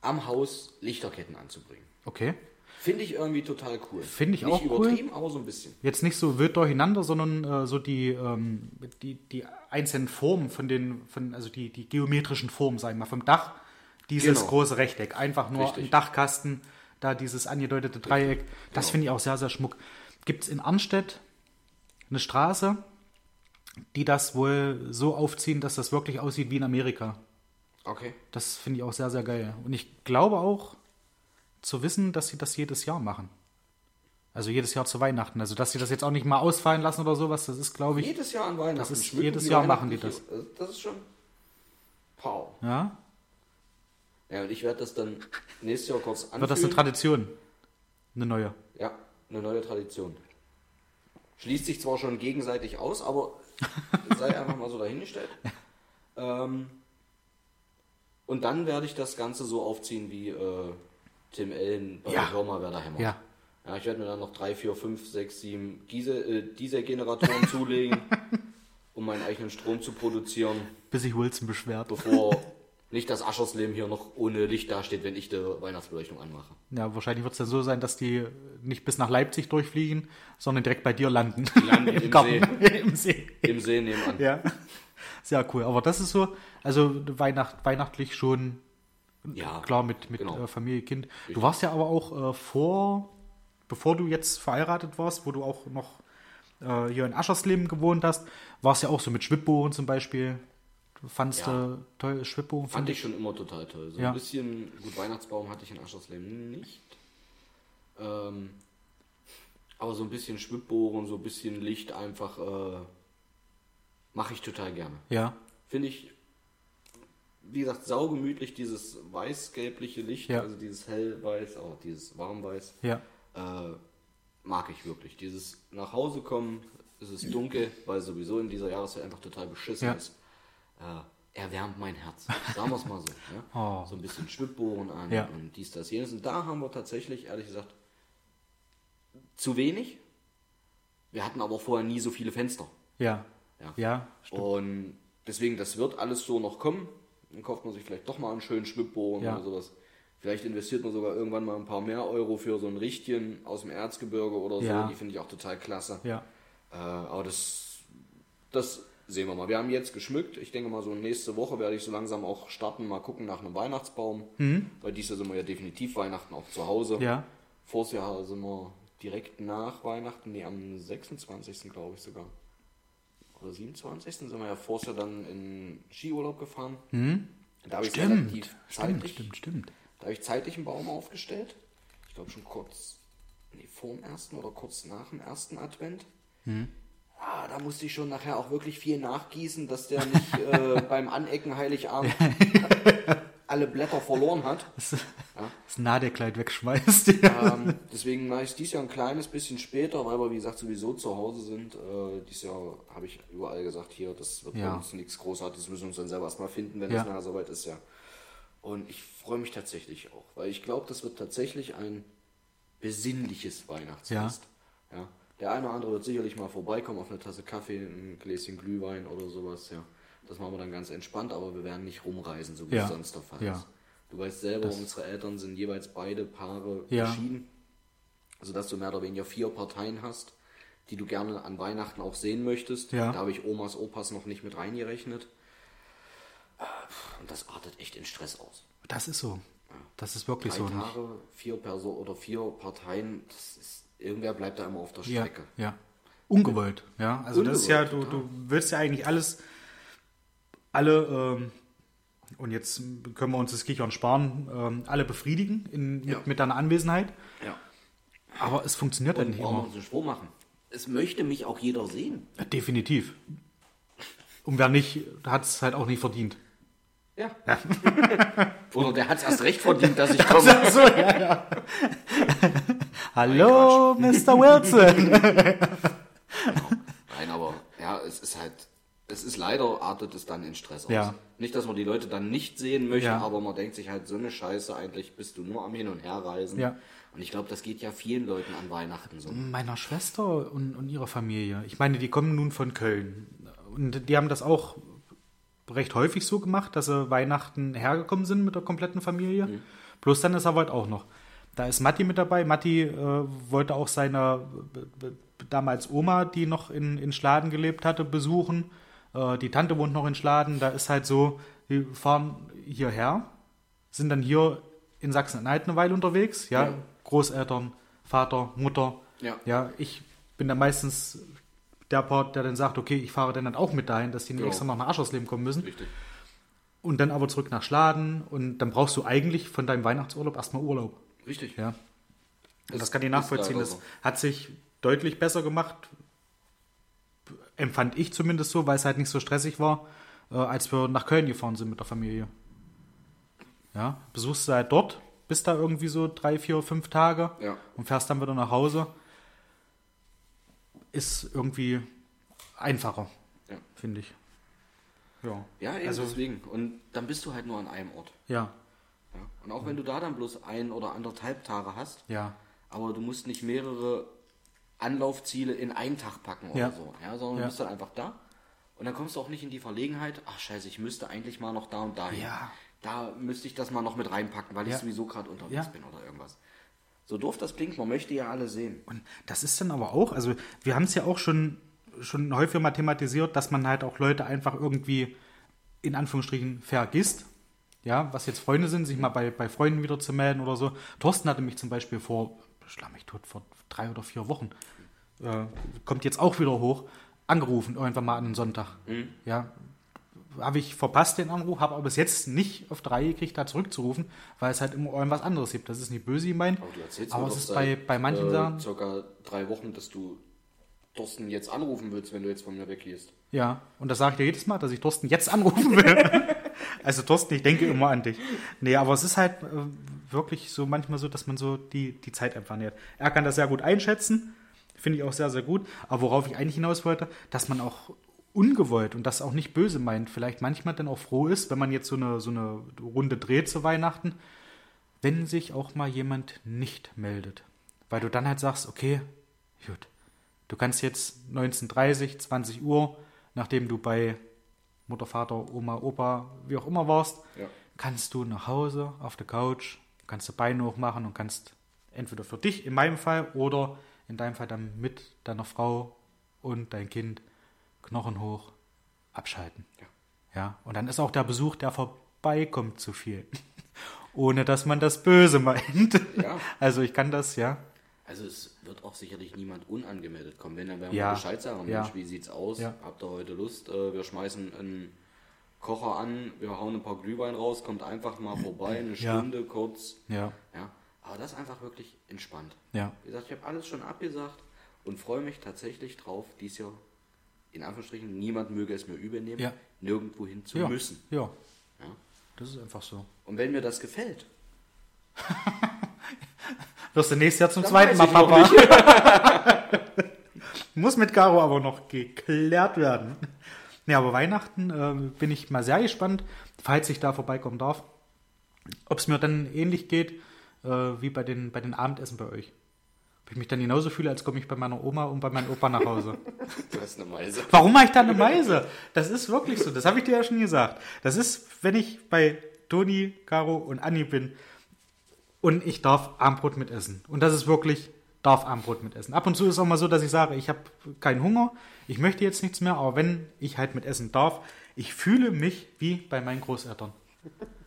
am Haus Lichterketten anzubringen. Okay. Finde ich irgendwie total cool. Finde ich Nicht auch cool. übertrieben, aber so ein bisschen. Jetzt nicht so wild durcheinander, sondern äh, so die, ähm, die, die einzelnen Formen von den, von, also die, die geometrischen Formen, sagen wir mal, vom Dach, dieses Genau. große Rechteck. Einfach nur Richtig. ein Dachkasten, da dieses angedeutete Dreieck. Das Genau. finde ich auch sehr, sehr schmuck. Gibt es in Arnstedt eine Straße, die das wohl so aufziehen, dass das wirklich aussieht wie in Amerika. Okay. Das finde ich auch sehr, sehr geil. Und ich glaube auch zu wissen, dass sie das jedes Jahr machen. Also jedes Jahr zu Weihnachten. Also dass sie das jetzt auch nicht mal ausfallen lassen oder sowas, das ist, glaube ich, Jedes Jahr an Weihnachten. Das ist- schmücken jedes Jahr machen die weihnachtliche- Also Das ist schon Pow. ja, Ja, und ich werde das dann nächstes Jahr kurz anfühlen. wird das eine Tradition. Eine neue. Ja, eine neue Tradition. Schließt sich zwar schon gegenseitig aus, aber sei einfach mal so dahingestellt. Ähm, und dann werde ich das Ganze so aufziehen wie äh, Tim Allen bei Ja. Hör mal, wer da hämmert. Ja. Ja, ich werde mir dann noch drei, vier, fünf, sechs, sieben Diesel, äh, Dieselgeneratoren zulegen, um meinen eigenen Strom zu produzieren, Bis sich Wilson beschwert. bevor nicht das Aschersleben hier noch ohne Licht dasteht, wenn ich die Weihnachtsbeleuchtung anmache. Ja, wahrscheinlich wird es dann so sein, dass die nicht bis nach Leipzig durchfliegen, sondern direkt bei dir landen. landen im Im See. Im See nebenan. Ja. Sehr cool. Aber das ist so, also Weihnacht, weihnachtlich schon Ja, klar mit, mit genau. äh, Familie, Kind. Du warst ja aber auch äh, vor, bevor du jetzt verheiratet warst, wo du auch noch äh, hier in Aschersleben gewohnt hast, warst ja auch so mit Schwibbogen zum Beispiel. Du fandst Ja. äh, toll Schwibbogen, Fand ich schon immer total toll. So Ja. ein bisschen, gut, Weihnachtsbaum hatte ich in Aschersleben nicht. Ähm, aber so ein bisschen Schwibbohren, so ein bisschen Licht einfach äh, mache ich total gerne. Ja, Finde ich, wie gesagt, saugemütlich, dieses weiß-gelbliche Licht, Ja. also dieses hellweiß, auch dieses warmweiß, ja, äh, mag ich wirklich. Dieses nach Hause kommen, es ist dunkel, weil sowieso in dieser Jahreszeit einfach total beschissen Ja. ist. Äh, erwärmt mein Herz. Sagen wir es mal so. Ne? Oh. So ein bisschen Schwibbohren an Ja. und dies, das, jenes. Und da haben wir tatsächlich, ehrlich gesagt, zu wenig. Wir hatten aber vorher nie so viele Fenster. ja, Ja. ja, Und deswegen, das wird alles so noch kommen. Dann kauft man sich vielleicht doch mal einen schönen Schwibbohren Ja. oder sowas. Vielleicht investiert man sogar irgendwann mal ein paar mehr Euro für so ein Richtchen aus dem Erzgebirge oder so. Ja. Die finde ich auch total klasse. Ja. Äh, aber das, das sehen wir mal. Wir haben jetzt geschmückt. Ich denke mal, so nächste Woche werde ich so langsam auch starten, mal gucken nach einem Weihnachtsbaum. Weil dieses Jahr sind wir ja definitiv Weihnachten auch zu Hause. Mhm. Ja. Vors Jahr sind wir direkt nach Weihnachten, nee, am 26. glaube ich sogar. Oder 27. sind wir ja vors Jahr dann in Skiurlaub gefahren. Da habe ich Mhm. Stimmt. relativ Stimmt, stimmt, stimmt. Da habe ich zeitlich einen Baum aufgestellt. Ich glaube schon kurz, nee, vor dem ersten oder kurz nach dem ersten Advent. Ah, da musste ich schon nachher auch wirklich viel nachgießen, dass der nicht äh, beim Anecken Heiligabend alle Blätter verloren hat. Das Nadelkleid wegschmeißt. Ähm, deswegen mache ich es dieses Jahr ein kleines bisschen später, weil wir, wie gesagt, sowieso zu Hause sind. Äh, dieses Jahr habe ich überall gesagt, hier, das wird Ja. bei uns nichts Großartiges, müssen wir uns dann selber erstmal finden, wenn Ja. es nachher soweit ist, ja. Und ich freue mich tatsächlich auch, weil ich glaube, das wird tatsächlich ein besinnliches Weihnachtsfest. Ja. Der eine oder andere wird sicherlich mal vorbeikommen auf eine Tasse Kaffee, ein Gläschen Glühwein oder sowas, ja. Das machen wir dann ganz entspannt, aber wir werden nicht rumreisen, so wie Ja. es sonst der Fall Ja. ist. Du weißt selber, unsere Eltern sind jeweils beide Paare Ja. geschieden. Also dass du mehr oder weniger vier Parteien hast, die du gerne an Weihnachten auch sehen möchtest. Ja. Da habe ich Omas, Opas noch nicht mit reingerechnet. Und das artet echt in Stress aus. Das ist so. Das ist wirklich Drei so. Nicht? Tage, vier Personen oder vier Parteien, ist, irgendwer bleibt da immer auf der Ja, Strecke. ja. Ungewollt, ja. Also das ist ja, du, Ungewollt, du willst ja eigentlich alles, alle, ähm, und jetzt können wir uns das Kichern sparen, ähm, alle befriedigen in, mit, Ja. mit deiner Anwesenheit. Ja. Aber es funktioniert halt Und nicht brauchen wir immer. uns einen Spruch machen. Es möchte mich auch jeder sehen. Ja, definitiv. Und wer nicht, hat es halt auch nicht verdient. Ja. Oder der hat es erst recht verdient, dass ich komme. so, ja, ja. Hallo, Mr. Wilson. Nein, aber ja, es ist halt, es ist leider, artet es dann in Stress aus. Ja. Nicht, dass man die Leute dann nicht sehen möchte, Ja. aber man denkt sich halt, so eine Scheiße, eigentlich bist du nur am Hin- und Herreisen. Ja. Und ich glaube, das geht ja vielen Leuten an Weihnachten so. Meiner Schwester und, und ihrer Familie. Ich meine, die kommen nun von Köln. Und die haben das auch recht häufig so gemacht, dass sie Weihnachten hergekommen sind mit der kompletten Familie. Bloß dann ist aber halt auch noch. Da ist Matti mit dabei. Matti äh, wollte auch seine b- b- damals Oma, die noch in, in Schladen gelebt hatte, besuchen. Äh, die Tante wohnt noch in Schladen. Da ist halt so, wir fahren hierher, sind dann hier in Sachsen-Anhalt eine Weile unterwegs. Ja, Ja. Großeltern, Vater, Mutter. Ja. Ja, ich bin dann meistens der Part, der dann sagt, okay, ich fahre dann, dann auch mit dahin, dass die nicht Genau. extra noch nach Aschersleben kommen müssen. Richtig. Und dann aber zurück nach Schladen und dann brauchst du eigentlich von deinem Weihnachtsurlaub erstmal Urlaub. Richtig. Ja. Und Das kann ich nachvollziehen. Das hat sich deutlich besser gemacht, empfand ich zumindest so, weil es halt nicht so stressig war, äh, als wir nach Köln gefahren sind mit der Familie. Ja, besuchst du halt dort, bist da irgendwie so drei, vier, fünf Tage Ja. und fährst dann wieder nach Hause. Ist irgendwie einfacher, Ja. finde ich. Ja. Ja, eben Also- deswegen. Und dann bist du halt nur an einem Ort. Ja, Ja. Und auch wenn du da dann bloß ein oder anderthalb Tage hast, ja, aber du musst nicht mehrere Anlaufziele in einen Tag packen oder Ja. so, ja, sondern du bist dann einfach da und dann kommst du auch nicht in die Verlegenheit, ach scheiße, ich müsste eigentlich mal noch da und dahin. Ja. Da müsste ich das mal noch mit reinpacken, weil ich sowieso gerade unterwegs bin oder irgendwas. So doof das klingt, man möchte ja alle sehen. Und das ist dann aber auch, also wir haben es ja auch schon, schon häufiger mal thematisiert, dass man halt auch Leute einfach irgendwie in Anführungsstrichen vergisst. Ja, was jetzt Freunde sind, sich mal bei, bei Freunden wieder zu melden oder so. Thorsten hatte mich zum Beispiel vor, schlag mich tot, vor drei oder vier Wochen, äh, kommt jetzt auch wieder hoch, angerufen, irgendwann mal an einen Sonntag. Ja, habe ich verpasst den Anruf, habe aber bis jetzt nicht auf drei gekriegt, da zurückzurufen, weil es halt immer irgendwas anderes gibt. Das ist nicht böse gemeint, Aber aber es ist bei, bei manchen äh, Sachen. circa drei Wochen, dass du Thorsten jetzt anrufen willst, wenn du jetzt von mir weggehst. Ja, und das sage ich dir jedes Mal, dass ich Thorsten jetzt anrufen will. also Thorsten, ich denke immer an dich. Nee, aber es ist halt äh, wirklich so manchmal so, dass man so die, die Zeit einfach nähert. Er kann das sehr gut einschätzen, finde ich auch sehr, sehr gut. Aber worauf ich eigentlich hinaus wollte, dass man auch ungewollt und das auch nicht böse meint, vielleicht manchmal dann auch froh ist, wenn man jetzt so eine, so eine Runde dreht zu Weihnachten, wenn sich auch mal jemand nicht meldet. Weil du dann halt sagst, okay, gut, du kannst jetzt 19.30, 20 Uhr, nachdem du bei Mutter, Vater, Oma, Opa, wie auch immer warst, Ja. kannst du nach Hause auf der Couch, kannst du Beine hochmachen und kannst entweder für dich in meinem Fall oder in deinem Fall dann mit deiner Frau und dein Kind Knochen hoch abschalten. Ja. Ja, und dann ist auch der Besuch, der vorbeikommt, zu viel. Ohne dass man das Böse meint. Ja. Also ich kann das, ja. Also es wird auch sicherlich niemand unangemeldet kommen. Wenn dann werden Ja. wir Bescheid sagen, Ja. Mensch, wie sieht's aus? Ja. Habt ihr heute Lust? Äh, wir schmeißen einen Kocher an, wir hauen ein paar Glühwein raus, kommt einfach mal vorbei, eine. Stunde kurz. Ja, Ja. Aber das ist einfach wirklich entspannt. ja. Wie gesagt, ich habe alles schon abgesagt und freue mich tatsächlich drauf, dies Jahr in Anführungsstrichen, niemand möge es mir übernehmen, Ja. nirgendwo hin zu ja. müssen. Ja, Ja. das ist einfach so. Und wenn mir das gefällt, Wirst du nächstes Jahr zum zweiten Mal Papa. Muss mit Caro aber noch geklärt werden. Ja, aber Weihnachten äh, bin ich mal sehr gespannt, falls ich da vorbeikommen darf, ob es mir dann ähnlich geht äh, wie bei den, bei den Abendessen bei euch. Ich mich dann genauso fühle, als komme ich bei meiner Oma und bei meinem Opa nach Hause. du hast eine Meise. Warum mache ich da eine Meise? Das ist wirklich so. Das habe ich dir ja schon gesagt. Das ist, wenn ich bei Toni, Caro und Anni bin und ich darf Armbrot mitessen. Und das ist wirklich, darf Armbrot mitessen. Ab und zu ist es auch mal so, dass ich sage, ich habe keinen Hunger, ich möchte jetzt nichts mehr, aber wenn ich halt mitessen darf, ich fühle mich wie bei meinen Großeltern.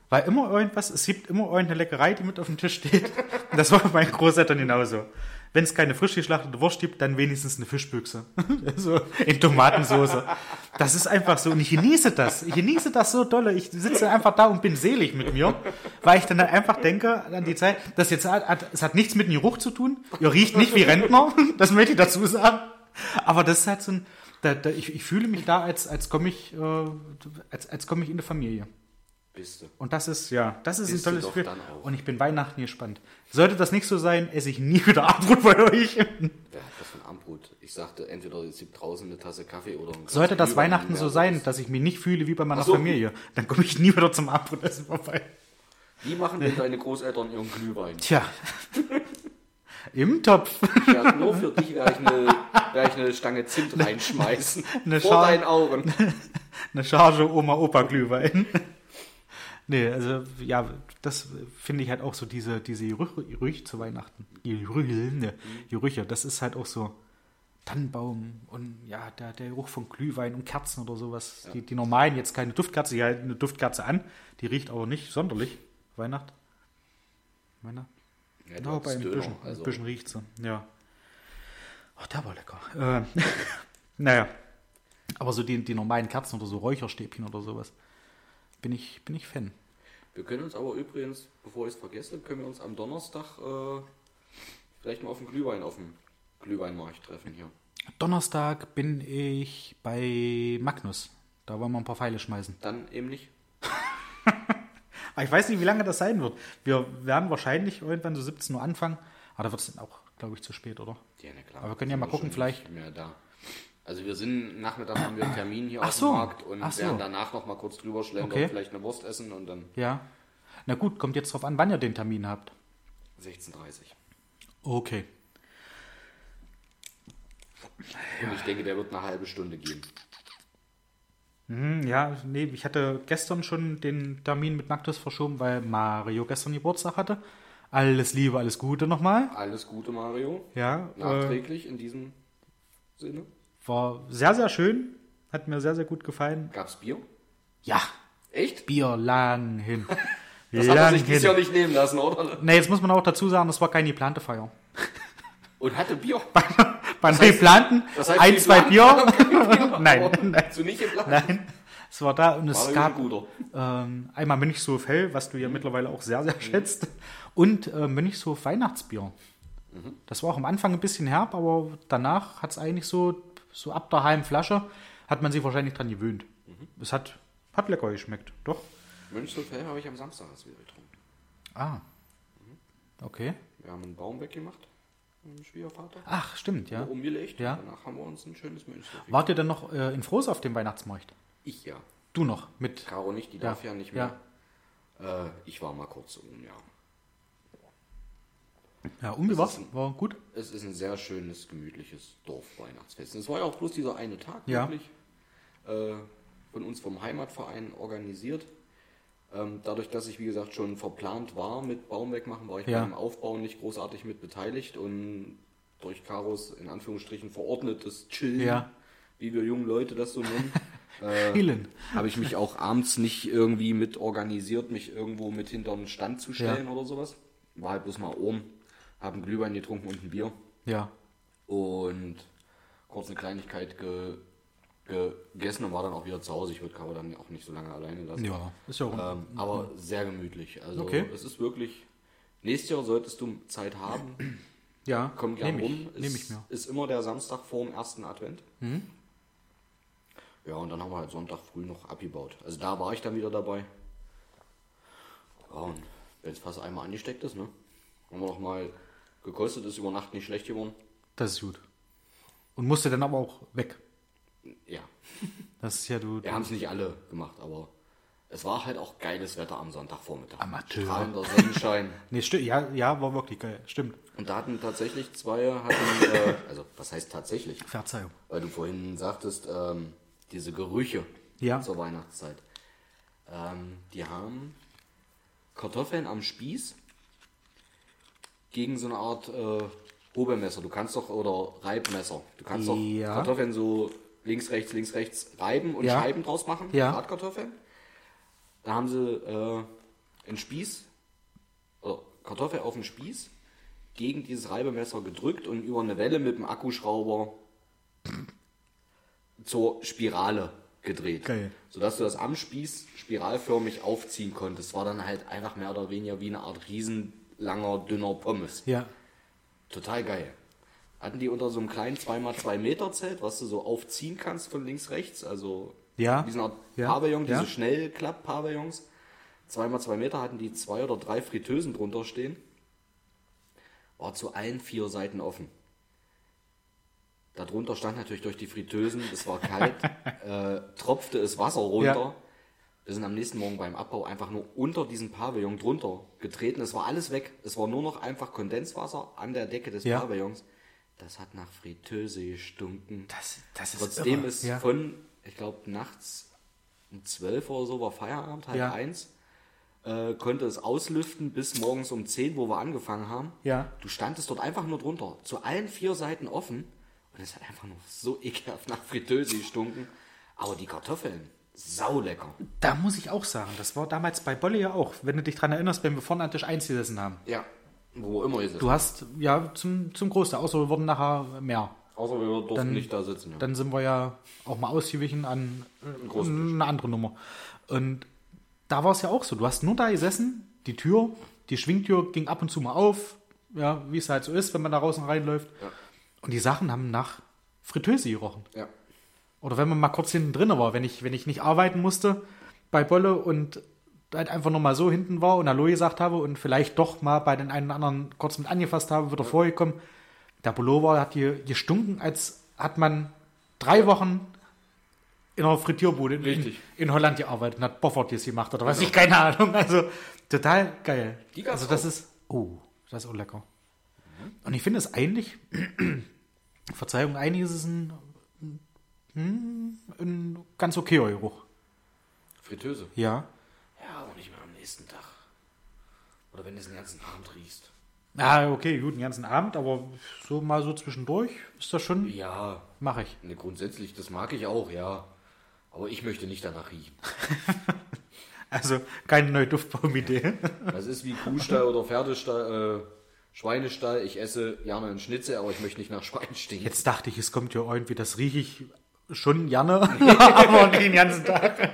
Weil immer irgendwas, es gibt immer irgendeine Leckerei, die mit auf dem Tisch steht. Und das war bei meinen Großeltern genauso. Wenn es keine frisch geschlachtete Wurst gibt, dann wenigstens eine Fischbüchse. so in Tomatensauce. Das ist einfach so. Und ich genieße das. Ich genieße das so dolle. Ich sitze einfach da und bin selig mit mir, weil ich dann halt einfach denke an die Zeit, das jetzt hat, es hat nichts mit dem Geruch zu tun. Ihr riecht nicht wie Rentner. Das möchte ich dazu sagen. Aber das ist halt so ein, da, da, ich, ich fühle mich da, als, als komme ich, äh, als, als komme ich in eine Familie. Bist du. Und das ist, ja, das ist Bist ein tolles Gefühl. Und ich bin Weihnachten gespannt. Sollte das nicht so sein, esse ich nie wieder Abendbrot bei euch. Wer hat was von Armbrot? Ich sagte, entweder es gibt draußen eine Tasse Kaffee oder ein Sollte das Weihnachten so sein, dass ich mich nicht fühle wie bei meiner so. Familie, dann komme ich nie wieder zum Abendbrotessen vorbei. Wie machen denn deine Großeltern ihren Glühwein? Tja. Im Topf. Ja, nur für dich werde ich, eine, werde ich eine Stange Zimt reinschmeißen. Eine vor Schale. deinen Augen. Eine Charge Oma-Opa-Glühwein. Nee, also, ja, das finde ich halt auch so, diese, diese Gerüche, zu Weihnachten. Gerüche, ne, Gerüche, das ist halt auch so Tannenbaum und ja, der, der Geruch von Glühwein und Kerzen oder sowas. Die, die normalen, jetzt keine Duftkerze, die halten eine Duftkerze an, die riecht aber nicht sonderlich. Weihnacht. Weihnacht. Ja, Ja, hattest bei ein Döner, bisschen, also. bisschen riecht sie. Ja. Ach, der war lecker. Äh, naja. Aber so die, die normalen Kerzen oder so Räucherstäbchen oder sowas. Bin ich, bin ich Fan. Wir können uns aber übrigens, bevor ich es vergesse, können wir uns am Donnerstag äh, vielleicht mal auf den Glühwein, auf dem Glühweinmarkt treffen hier. Donnerstag bin ich bei Magnus. Da wollen wir ein paar Pfeile schmeißen. Dann eben nicht. Ich weiß nicht, wie lange das sein wird. Wir werden wahrscheinlich irgendwann so 17 Uhr anfangen. Aber da wird es dann auch, glaube ich, zu spät, oder? Ja, na klar. Aber wir können ja mal gucken, vielleicht- Mehr da. Also wir sind, Nachmittag haben wir einen Termin hier Ach auf so. dem Markt und Ach so. werden danach noch mal kurz drüber schlendern, Okay. vielleicht eine Wurst essen und dann Ja. Na gut, kommt jetzt drauf an, wann ihr den Termin habt. 16.30 Okay. Und ich denke, der wird eine halbe Stunde gehen. Hm, ja, nee, ich hatte gestern schon den Termin mit Magnus verschoben, weil Mario gestern Geburtstag hatte. Alles Liebe, alles Gute nochmal. Alles Gute, Mario. Ja, äh, Nachträglich in diesem Sinne. War sehr, sehr schön. Hat mir sehr, sehr gut gefallen. Gab's Bier? Ja, Echt? Bier lang hin. Das hat er lang sich dieses. Jahr nicht nehmen lassen, oder? Ne, jetzt muss man auch dazu sagen, das war keine geplante Feier. Und hatte Bier. Bei Das den heißt- geplanten das heißt, ein, zwei geplanten Bier. nein, nein, So nicht geplant. nein. Es war da und es Mario gab ähm, einmal Mönchshof Hell, was Mhm. du ja mittlerweile auch sehr, sehr schätzt, und äh, Mönchshof Weihnachtsbier. Mhm. Das war auch am Anfang ein bisschen herb, aber danach hat es eigentlich so, so ab der halben Flasche, hat man sich wahrscheinlich dran gewöhnt. Mhm. Es hat, hat lecker geschmeckt, doch. Mönchshof habe ich am Samstag erst wieder getrunken. Ah, okay. Wir haben einen Baum weggemacht mit dem Schwiegervater. Ach, stimmt, ja. Umgelegt. Ja. Danach haben wir uns ein schönes Mönchshof Wart ihr denn noch äh, in Froß auf dem Weihnachtsmarkt? Ich ja. Du noch mit. Caro nicht, die Ja. darf ja nicht mehr. Äh, ich war mal kurz um, ja. Ja, ist ein- war gut. Es ist ein sehr schönes, gemütliches Dorfweihnachtsfest. Es war ja auch bloß dieser eine Tag, Ja. wirklich. Äh, von uns vom Heimatverein organisiert. Ähm, dadurch, dass ich, wie gesagt, schon verplant war mit Baum wegmachen, war ich Ja. beim Aufbau nicht großartig mit beteiligt und durch Karos in Anführungsstrichen verordnetes Chillen, Ja. wie wir jungen Leute das so nennen, äh, habe ich mich auch abends nicht irgendwie mit organisiert, mich irgendwo mit hinter einen Stand zu stellen oder sowas. War halt bloß mal oben, habe ein Glühwein getrunken und ein Bier Ja. und kurz eine Kleinigkeit ge gegessen und war dann auch wieder zu Hause. Ich würde Caro dann auch nicht so lange alleine lassen. Ja, ist ja auch. Ähm, aber sehr gemütlich. Also Okay. es ist wirklich. Nächstes Jahr solltest du Zeit haben. ja, Komm gerne rum. Nehme ich mir. Ist immer der Samstag vor dem ersten Advent. Mhm. Ja, und dann haben wir halt Sonntag früh noch abgebaut. Also da war ich dann wieder dabei. Ja, und wenn es fast einmal angesteckt ist, ne? Haben wir noch mal gekostet, ist über Nacht nicht schlecht geworden. Das ist gut. Und musste dann aber auch weg. Ja. Das ist ja du. Wir haben es nicht alle gemacht, aber es war halt auch geiles Wetter am Sonntagvormittag. Amateur. Strahlender Sonnenschein. Nee, sti- ja, ja, war wirklich geil. Stimmt. Und da hatten tatsächlich zwei, hatten, äh, also was heißt tatsächlich? Verzeihung. Weil du vorhin sagtest, ähm, diese Gerüche Ja. zur Weihnachtszeit. Ähm, die haben Kartoffeln am Spieß gegen so eine Art äh, Hobelmesser. Du kannst doch, oder Reibmesser. Du kannst doch Ja. Kartoffeln so links, rechts, links, rechts reiben und Ja. Scheiben draus machen. Ja. Bratkartoffeln. Da haben sie äh, einen Spieß, oder Kartoffel auf den Spieß, gegen dieses Reibemesser gedrückt und über eine Welle mit dem Akkuschrauber zur Spirale gedreht. Geil. Sodass du das am Spieß spiralförmig aufziehen konntest. War dann halt einfach mehr oder weniger wie eine Art riesenlanger, dünner Pommes. Ja. Total geil. Hatten die unter so einem kleinen 2x2 Meter Zelt, was du so aufziehen kannst von links, rechts. Also Ja. diesen Art Ja. Pavillon, diese Ja. Schnellklapp-Pavillons. 2x2 Meter hatten die zwei oder drei Fritteusen drunter stehen. War zu allen vier Seiten offen. Darunter stand natürlich durch die Fritteusen, es war kalt, äh, tropfte es Wasser runter. Ja. Wir sind am nächsten Morgen beim Abbau einfach nur unter diesem Pavillon drunter getreten. Es war alles weg. Es war nur noch einfach Kondenswasser an der Decke des Ja. Pavillons. Das hat nach Fritteuse gestunken. Das, das ist Trotzdem irre. ist ja. von, ich glaube, nachts um 12 oder so war Feierabend, halb Ja. eins. Äh, konnte es auslüften bis morgens um 10, wo wir angefangen haben. Ja. Du standest dort einfach nur drunter, zu allen vier Seiten offen. Und es hat einfach nur so ekelhaft nach Fritteuse gestunken. Aber die Kartoffeln, saulecker. Da muss ich auch sagen, das war damals bei Bolle ja auch, wenn du dich dran erinnerst, wenn wir vorne an Tisch 1 gesessen haben. Ja, wo immer ist es. Du hast, ja, zum, zum Großteil, außer wir wurden nachher mehr. Außer wir durften Dann- nicht da sitzen. Ja. Dann sind wir ja auch mal ausgewichen an äh, eine andere Nummer. Und da war es ja auch so. Du hast nur da gesessen, die Tür, die Schwingtür ging ab und zu mal auf, ja, wie es halt so ist, wenn man da draußen reinläuft. Ja. Und die Sachen haben nach Fritteuse gerochen. ja. Oder wenn man mal kurz hinten drin war, wenn ich, wenn ich nicht arbeiten musste bei Bolle und halt einfach nur mal so hinten war und Hallo gesagt habe und vielleicht doch mal bei den einen oder anderen kurz mit angefasst habe, wird er vorgekommen. Der Pullover hat hier gestunken, als hat man drei Wochen in einer Frittierbude in, in Holland gearbeitet und hat Boffertjes gemacht oder was ich, keine Ahnung. Also total geil. Also das auch. ist, oh, das ist auch lecker. Und ich finde es eigentlich, Verzeihung, einiges ist ein, hm, ein ganz okayer Geruch. Fritteuse. Ja. Ja, aber nicht mehr am nächsten Tag. Oder wenn du es den ganzen Abend riechst. Ah, okay, gut, den ganzen Abend, aber so mal so zwischendurch ist das schon, Ja, mache ich. ne, grundsätzlich, das mag ich auch, ja. Aber ich möchte nicht danach riechen. Also keine neue Duftbaumidee. Das ist wie Kuhstall oder Pferdestall, äh, Schweinestall. Ich esse gerne einen Schnitzel, aber ich möchte nicht nach Schwein stinken. Jetzt dachte ich, es kommt ja irgendwie, das rieche ich schon gerne, aber nicht den ganzen Tag.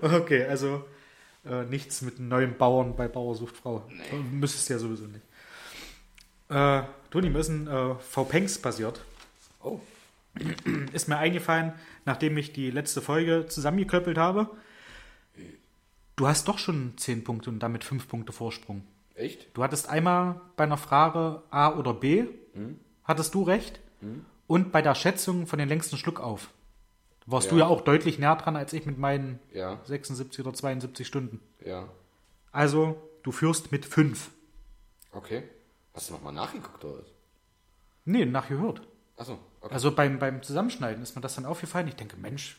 Okay, also äh, nichts mit einem neuen Bauern bei Bauer sucht Frau. Nee. Müsstest ja sowieso nicht. Äh, Toni, mir ist ein äh, V-Pengs passiert. Oh, Ist mir eingefallen, nachdem ich die letzte Folge zusammengeklöppelt habe. Du hast doch schon 10 Punkte und damit 5 Punkte Vorsprung. echt? Du hattest einmal bei einer Frage A oder B, hattest du recht. Und bei der Schätzung von den längsten Schluck auf. Warst Ja. du ja auch deutlich näher dran als ich mit meinen Ja, 76 oder 72 Stunden. ja. Also, du führst mit 5. Okay. Hast du nochmal nachgeguckt oder was? Nee, nachgehört. Achso, okay. Also beim, beim Zusammenschneiden ist mir das dann aufgefallen. Ich denke, Mensch,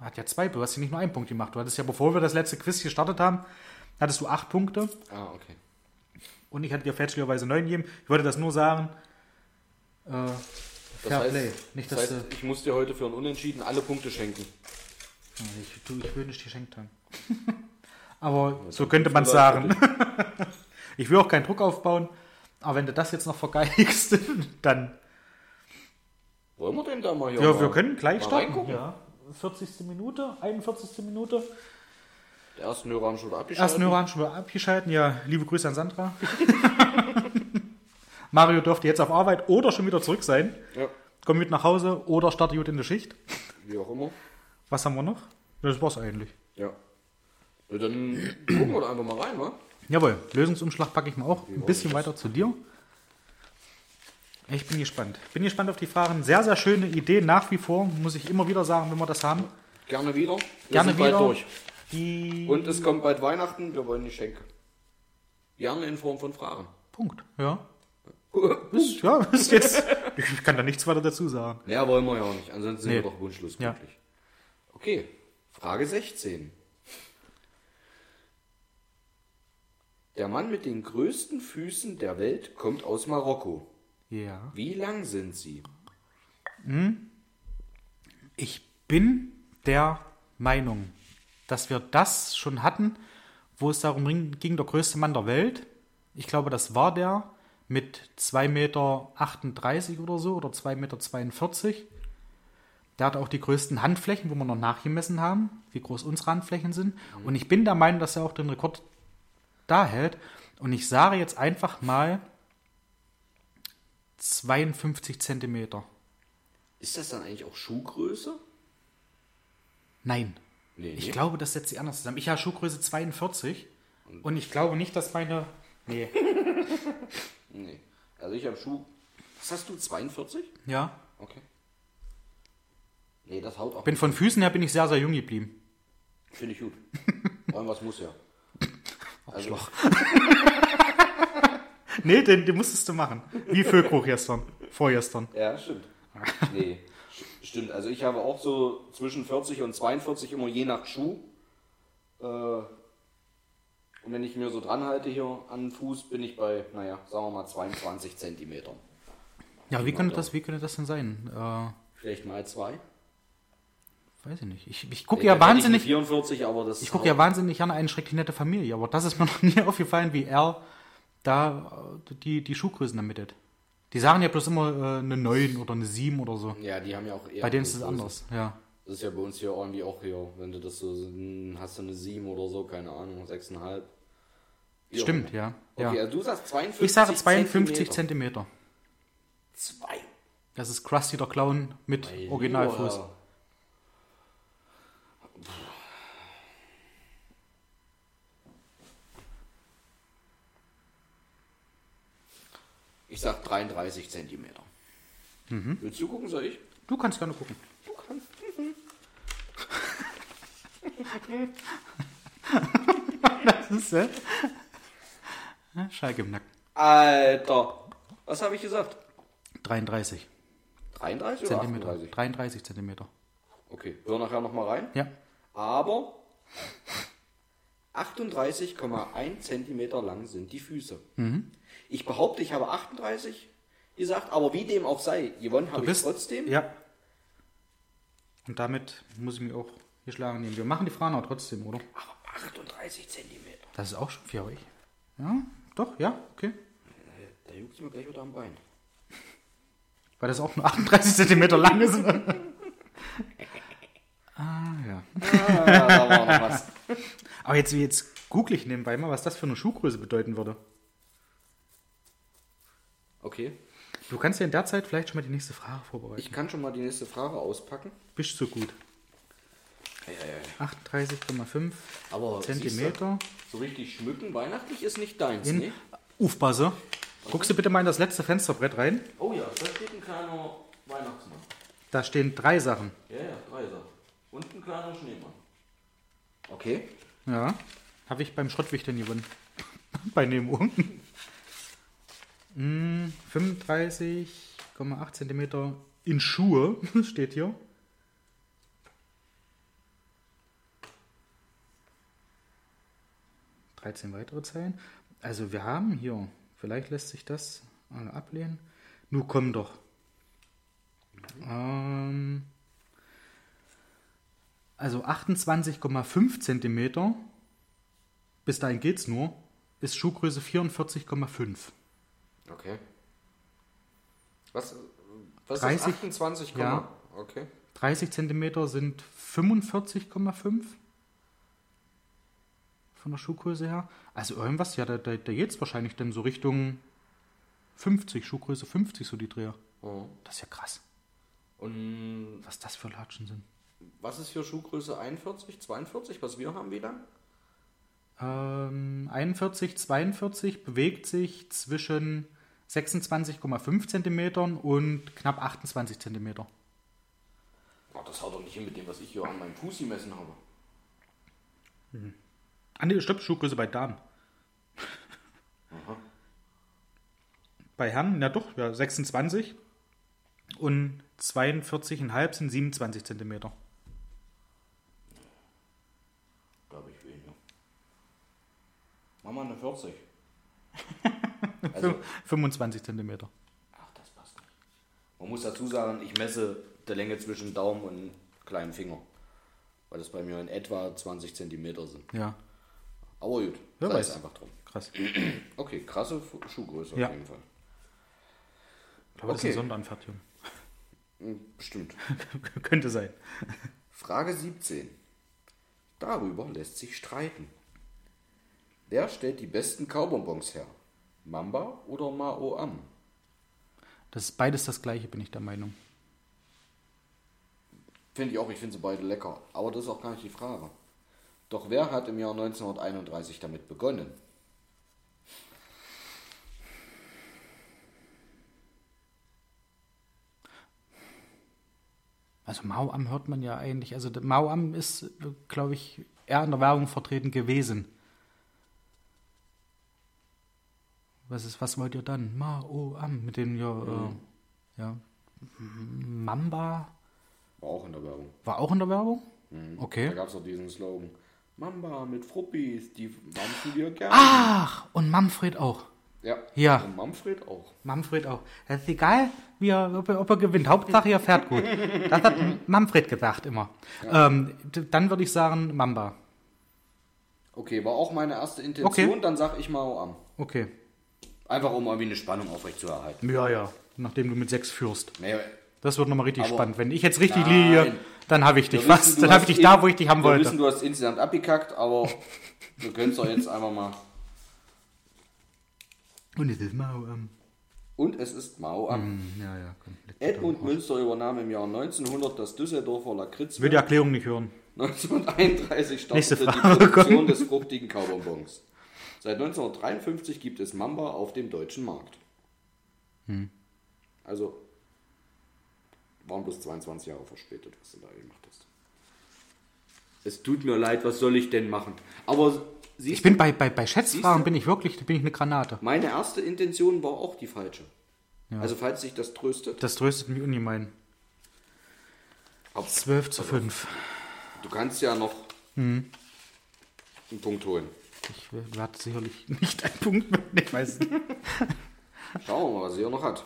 Hat ja zwei, du hast ja nicht nur einen Punkt gemacht. Du hattest ja, bevor wir das letzte Quiz gestartet haben, hattest du acht Punkte Ah, okay. und ich hatte dir fälschlicherweise neun gegeben. Ich wollte das nur sagen. Äh, Das Fair heißt, Play. Nicht, das dass heißt, ich muss dir heute für ein Unentschieden alle Punkte schenken. ich, du, ich will nicht geschenkt haben. aber so könnte man es sagen. ich will auch keinen Druck aufbauen. Aber wenn du das jetzt noch vergeigst, dann. Wollen wir denn da mal hier Ja, mal, wir können gleich starten. Ja. 40. Minute, 41. Minute. Der erste Hörer haben schon abgeschaltet. Ersten Hörer haben schon mal abgeschalten. Ja, liebe Grüße an Sandra. Mario dürfte jetzt auf Arbeit oder schon wieder zurück sein. Ja, Komm mit nach Hause oder starte gut in der Schicht. wie auch immer. Was haben wir noch? Das war's eigentlich. Ja. ja dann gucken wir da einfach mal rein, wa? Jawohl, Lösungsumschlag packe ich mal auch ein bisschen weiter zu dir. Ich bin gespannt. Bin gespannt auf die Fragen. Sehr, sehr schöne Idee nach wie vor, muss ich immer wieder sagen, wenn wir das haben. Gerne wieder. Wir Gerne sind bald wieder. durch. Die Und es kommt bald Weihnachten, wir wollen Geschenke. Gerne in Form von Fragen. Punkt. Ja. Ist, ja, ist jetzt. Ich kann da nichts weiter dazu sagen. Ja, wollen wir ja auch nicht. Ansonsten sind Nee. wir doch wunschlos Ja. glücklich. Okay, Frage 16. Der Mann mit den größten Füßen der Welt kommt aus Marokko. Ja. Wie lang sind sie? Ich bin der Meinung, dass wir das schon hatten, wo es darum ging, der größte Mann der Welt. Ich glaube, das war der mit 2,38 Meter oder so oder 2,42 Meter. Der hat auch die größten Handflächen, wo wir noch nachgemessen haben, wie groß unsere Handflächen sind. Und ich bin der Meinung, dass er auch den Rekord da hält. Und ich sage jetzt einfach mal 52 Zentimeter. Ist das dann eigentlich auch Schuhgröße? Nein. Nee, Ich nee. glaube, das setzt sich anders zusammen. Ich habe Schuhgröße 42 und ich glaube nicht, dass meine. Nee. Nee. Also ich habe Schuh. Was hast du? 42? Ja. Okay. Nee, das haut auch. Bin von Füßen her bin ich sehr, sehr jung geblieben. Finde ich gut. Irgendwas muss ja. Also, Nee, den, den musstest du machen. Wie Völkruch gestern. Vorgestern. Ja, stimmt. Nee, stimmt. Also ich habe auch so zwischen 40 und 42 immer je nach Schuh. Äh, und wenn ich mir so dran halte hier an den Fuß, bin ich bei, naja, sagen wir mal 22 Zentimetern. Ja, wie könnte das, wie könnte das denn sein? Äh, Vielleicht mal zwei. weiß ich nicht. Ich, ich gucke ja wahnsinnig. eine 44, aber das Ich gucke ja wahnsinnig gerne eine schrecklich nette Familie, aber das ist mir noch nie aufgefallen, wie er da äh, die, die Schuhgrößen ermittelt. Die sagen ja bloß immer äh, eine 9 oder eine 7 oder so. Ja, die haben ja auch eher. Bei denen ist es anders, ja. Das ist ja bei uns hier irgendwie auch hier, wenn du das so hast du eine 7 oder so, keine Ahnung, 6,5. Stimmt, ja. Okay, ja. also du sagst 52 Ich sage 52 Zentimeter. Zentimeter. Zwei. Das ist Krusty der Clown mit Originalfuß. Lieber. Ich sag 33 Zentimeter. Mhm. Willst du gucken, soll ich? Du kannst gerne gucken. Du kannst. Das ist äh, Schalke im Nacken. Alter. Was habe ich gesagt? 33 33 oder Zentimeter. 38? 33 Zentimeter. Okay, hör nachher nochmal rein. Ja. Aber 38,1 Zentimeter lang sind die Füße. Mhm. Ich behaupte, ich habe 38 gesagt, aber wie dem auch sei, gewonnen habe ich trotzdem. Ja. Und damit muss ich mich auch geschlagen nehmen. Wir machen die Fragen auch trotzdem, oder? Aber 38 Zentimeter. Das ist auch schon für euch. Ja, doch, ja, okay. Da juckt es mir gleich wieder am Bein. Weil das auch nur 38 Zentimeter lang ist. ah, ja. Ah, da war noch was. Aber jetzt, jetzt google ich nebenbei mal, was das für eine Schuhgröße bedeuten würde. Okay, Du kannst ja in der Zeit vielleicht schon mal die nächste Frage vorbereiten. ich kann schon mal die nächste Frage auspacken. Bist so gut. 38,5 Aber Zentimeter du, so richtig schmücken, weihnachtlich ist nicht deins, in ne? Ufbase. Guckst du bitte mal in das letzte Fensterbrett rein. Oh ja, da steht ein kleiner Weihnachtsmann. Da stehen drei Sachen. Ja, ja, drei Sachen. Und ein kleiner Schneemann. Okay. Ja. Habe ich beim Schrottwichtern gewonnen. Bei Nemo. Mm, 35,8 Zentimeter in Schuhe steht hier. 13 weitere Zeilen. Also wir haben hier, vielleicht lässt sich das ablehnen. Nun komm doch. Ähm, also 28,5 Zentimeter, bis dahin geht's nur, ist Schuhgröße 44,5. Okay. Was, was 30, ist 28, ja. okay. 30 Zentimeter sind 45,5 von der Schuhgröße her. Also irgendwas, ja, da, da, da geht's wahrscheinlich dann so Richtung 50, Schuhgröße 50, so die Dreher. Oh. Das ist ja krass, Und was das für Latschen sind. was ist für Schuhgröße 41, 42, was wir haben wieder? Ähm, 41, 42 bewegt sich zwischen 26,5 Zentimetern und knapp 28 Zentimeter. Oh, das haut doch nicht hin mit dem, was ich hier an meinem Fuß gemessen habe. Ah, nee, stimmt, Schuhgröße bei Damen. Aha. Bei Herren, ja doch, ja, 26 und 42,5 sind 27 Zentimeter. Glaube ich weniger. Mach mal eine 40. also, 25 Zentimeter. ach, das passt nicht. Man muss dazu sagen, ich messe die Länge zwischen Daumen und kleinen Finger. Weil das bei mir in etwa 20 Zentimeter sind. Ja, Aber gut, Wer sei es weiß. einfach drum. krass. Okay, krasse Schuhgröße Ja. auf jeden Fall. Ich glaube, das ist Okay. eine Sonderanfertigung. Hm, Bestimmt. Könnte sein. Frage 17. Darüber lässt sich streiten. Wer stellt die besten Kaubonbons her? Mamba oder Mao Am? Das ist beides das gleiche, bin ich der Meinung. Finde ich auch, ich finde sie beide lecker. Aber das ist auch gar nicht die Frage. Doch wer hat im Jahr 1931 damit begonnen? Also Mao Am hört man ja eigentlich, also der Mao Am ist, glaube ich, eher in der Werbung vertreten gewesen. Was ist, was wollt ihr dann? Mao Am, mit dem ja, äh, ja, Mamba War auch in der Werbung. war auch in der Werbung? Da Okay. gab es auch diesen Slogan. Mamba mit Fruppis, die mampfen wir gerne. Ach, und Manfred auch. Ja. Ja. Und Manfred auch. Manfred auch. Das ist egal, wie er, ob, er, ob er gewinnt. Hauptsache, er fährt gut. Das hat Manfred gesagt immer. Ähm, d- dann würde ich sagen Mamba. Okay, war auch meine erste Intention, Okay. dann sag ich Mao Am. Okay. Einfach um irgendwie eine Spannung aufrechtzuerhalten. Ja, ja. Nachdem du mit sechs führst. Nee, Das wird nochmal richtig Aber- spannend. Wenn ich jetzt richtig Nein. liege, dann habe ich dich wir was. wissen, du Dann habe ich dich in- da, wo ich dich haben wir wollte. wissen, du hast insgesamt abgekackt, aber wir können es doch jetzt einfach mal. Und es ist Mao. Ähm, Und es ist Mao Am. hm, ja, ja, Edmund. Münster übernahm im Jahr 1900 das Düsseldorfer Ich will die Erklärung nicht hören. 1931 Nächste startete die Produktion des fruchtigen Kaubonbons. Seit 1953 gibt es Mamba auf dem deutschen Markt. Hm. Also waren bloß 22 Jahre verspätet, was du da gemacht hast. Es tut mir leid, was soll ich denn machen? Aber siehst Ich bin bei, bei, bei Schätzfragen bin ich wirklich, bin ich eine Granate. Meine erste Intention war auch die falsche. Also falls sich das tröstet. Das tröstet mich ungemein. Aber 12 zu 5. du kannst ja noch Hm. einen Punkt holen. Ich werde sicherlich nicht einen Punkt nicht. Schauen wir mal, was er noch hat.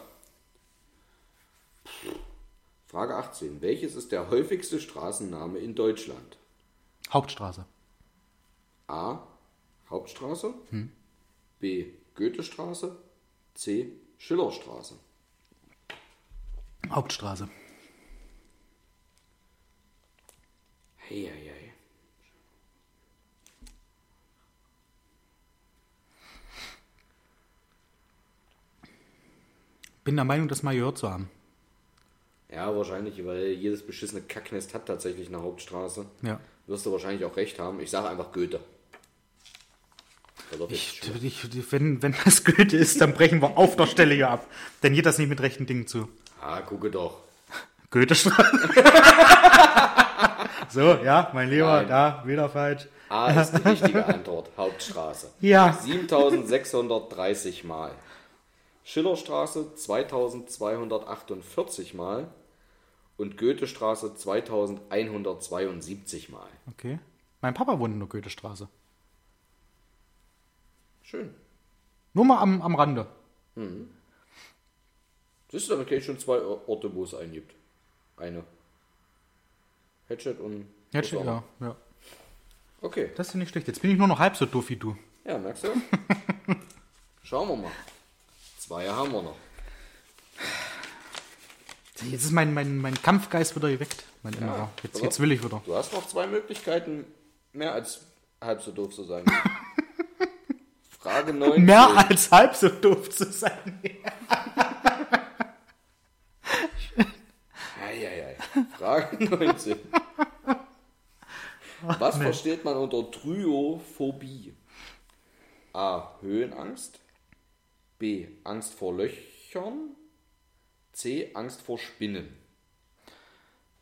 Frage 18. Welches ist der häufigste Straßenname in Deutschland? Hauptstraße. A. Hauptstraße. B. Goethestraße. C. Schillerstraße. Hauptstraße. Hey, hey, hey. Bin der Meinung, das mal gehört zu haben. Ja, wahrscheinlich, weil jedes beschissene Kacknest hat tatsächlich eine Hauptstraße. Ja. Wirst du wahrscheinlich auch recht haben. Ich sage einfach Goethe. Ich, ich, wenn, wenn das Goethe ist, dann brechen wir auf der Stelle hier ab. Denn geht das nicht mit rechten Dingen zu. Ah, gucke doch. Goethestraße. so, ja, mein Lieber, Nein. da, wieder falsch. A ist die richtige Antwort. Hauptstraße. Ja. 7630 Mal. Schillerstraße 2248 Mal. Und Goethestraße 2172 Mal. Okay. Mein Papa wohnt in der Goethestraße. Schön. Nur mal am, am Rande. Siehst du, da kenne ich schon zwei Orte, wo es einen gibt. Eine. Hatchet und. Osama. ja, ja. Okay. Das ist nicht schlecht. Jetzt bin ich nur noch halb so doof wie du. Ja, merkst du? Schauen wir mal. Zwei haben wir noch. Jetzt ist mein, mein, mein Kampfgeist wieder geweckt. Mein innerer. Jetzt, jetzt will ich wieder. Du hast noch zwei Möglichkeiten, mehr als halb so doof zu sein. Frage 9. Mehr als halb so doof zu sein. Eieiei. Frage 19. Was versteht man unter Tryophobie? A. Höhenangst. B. Angst vor Löchern. C. Angst vor Spinnen.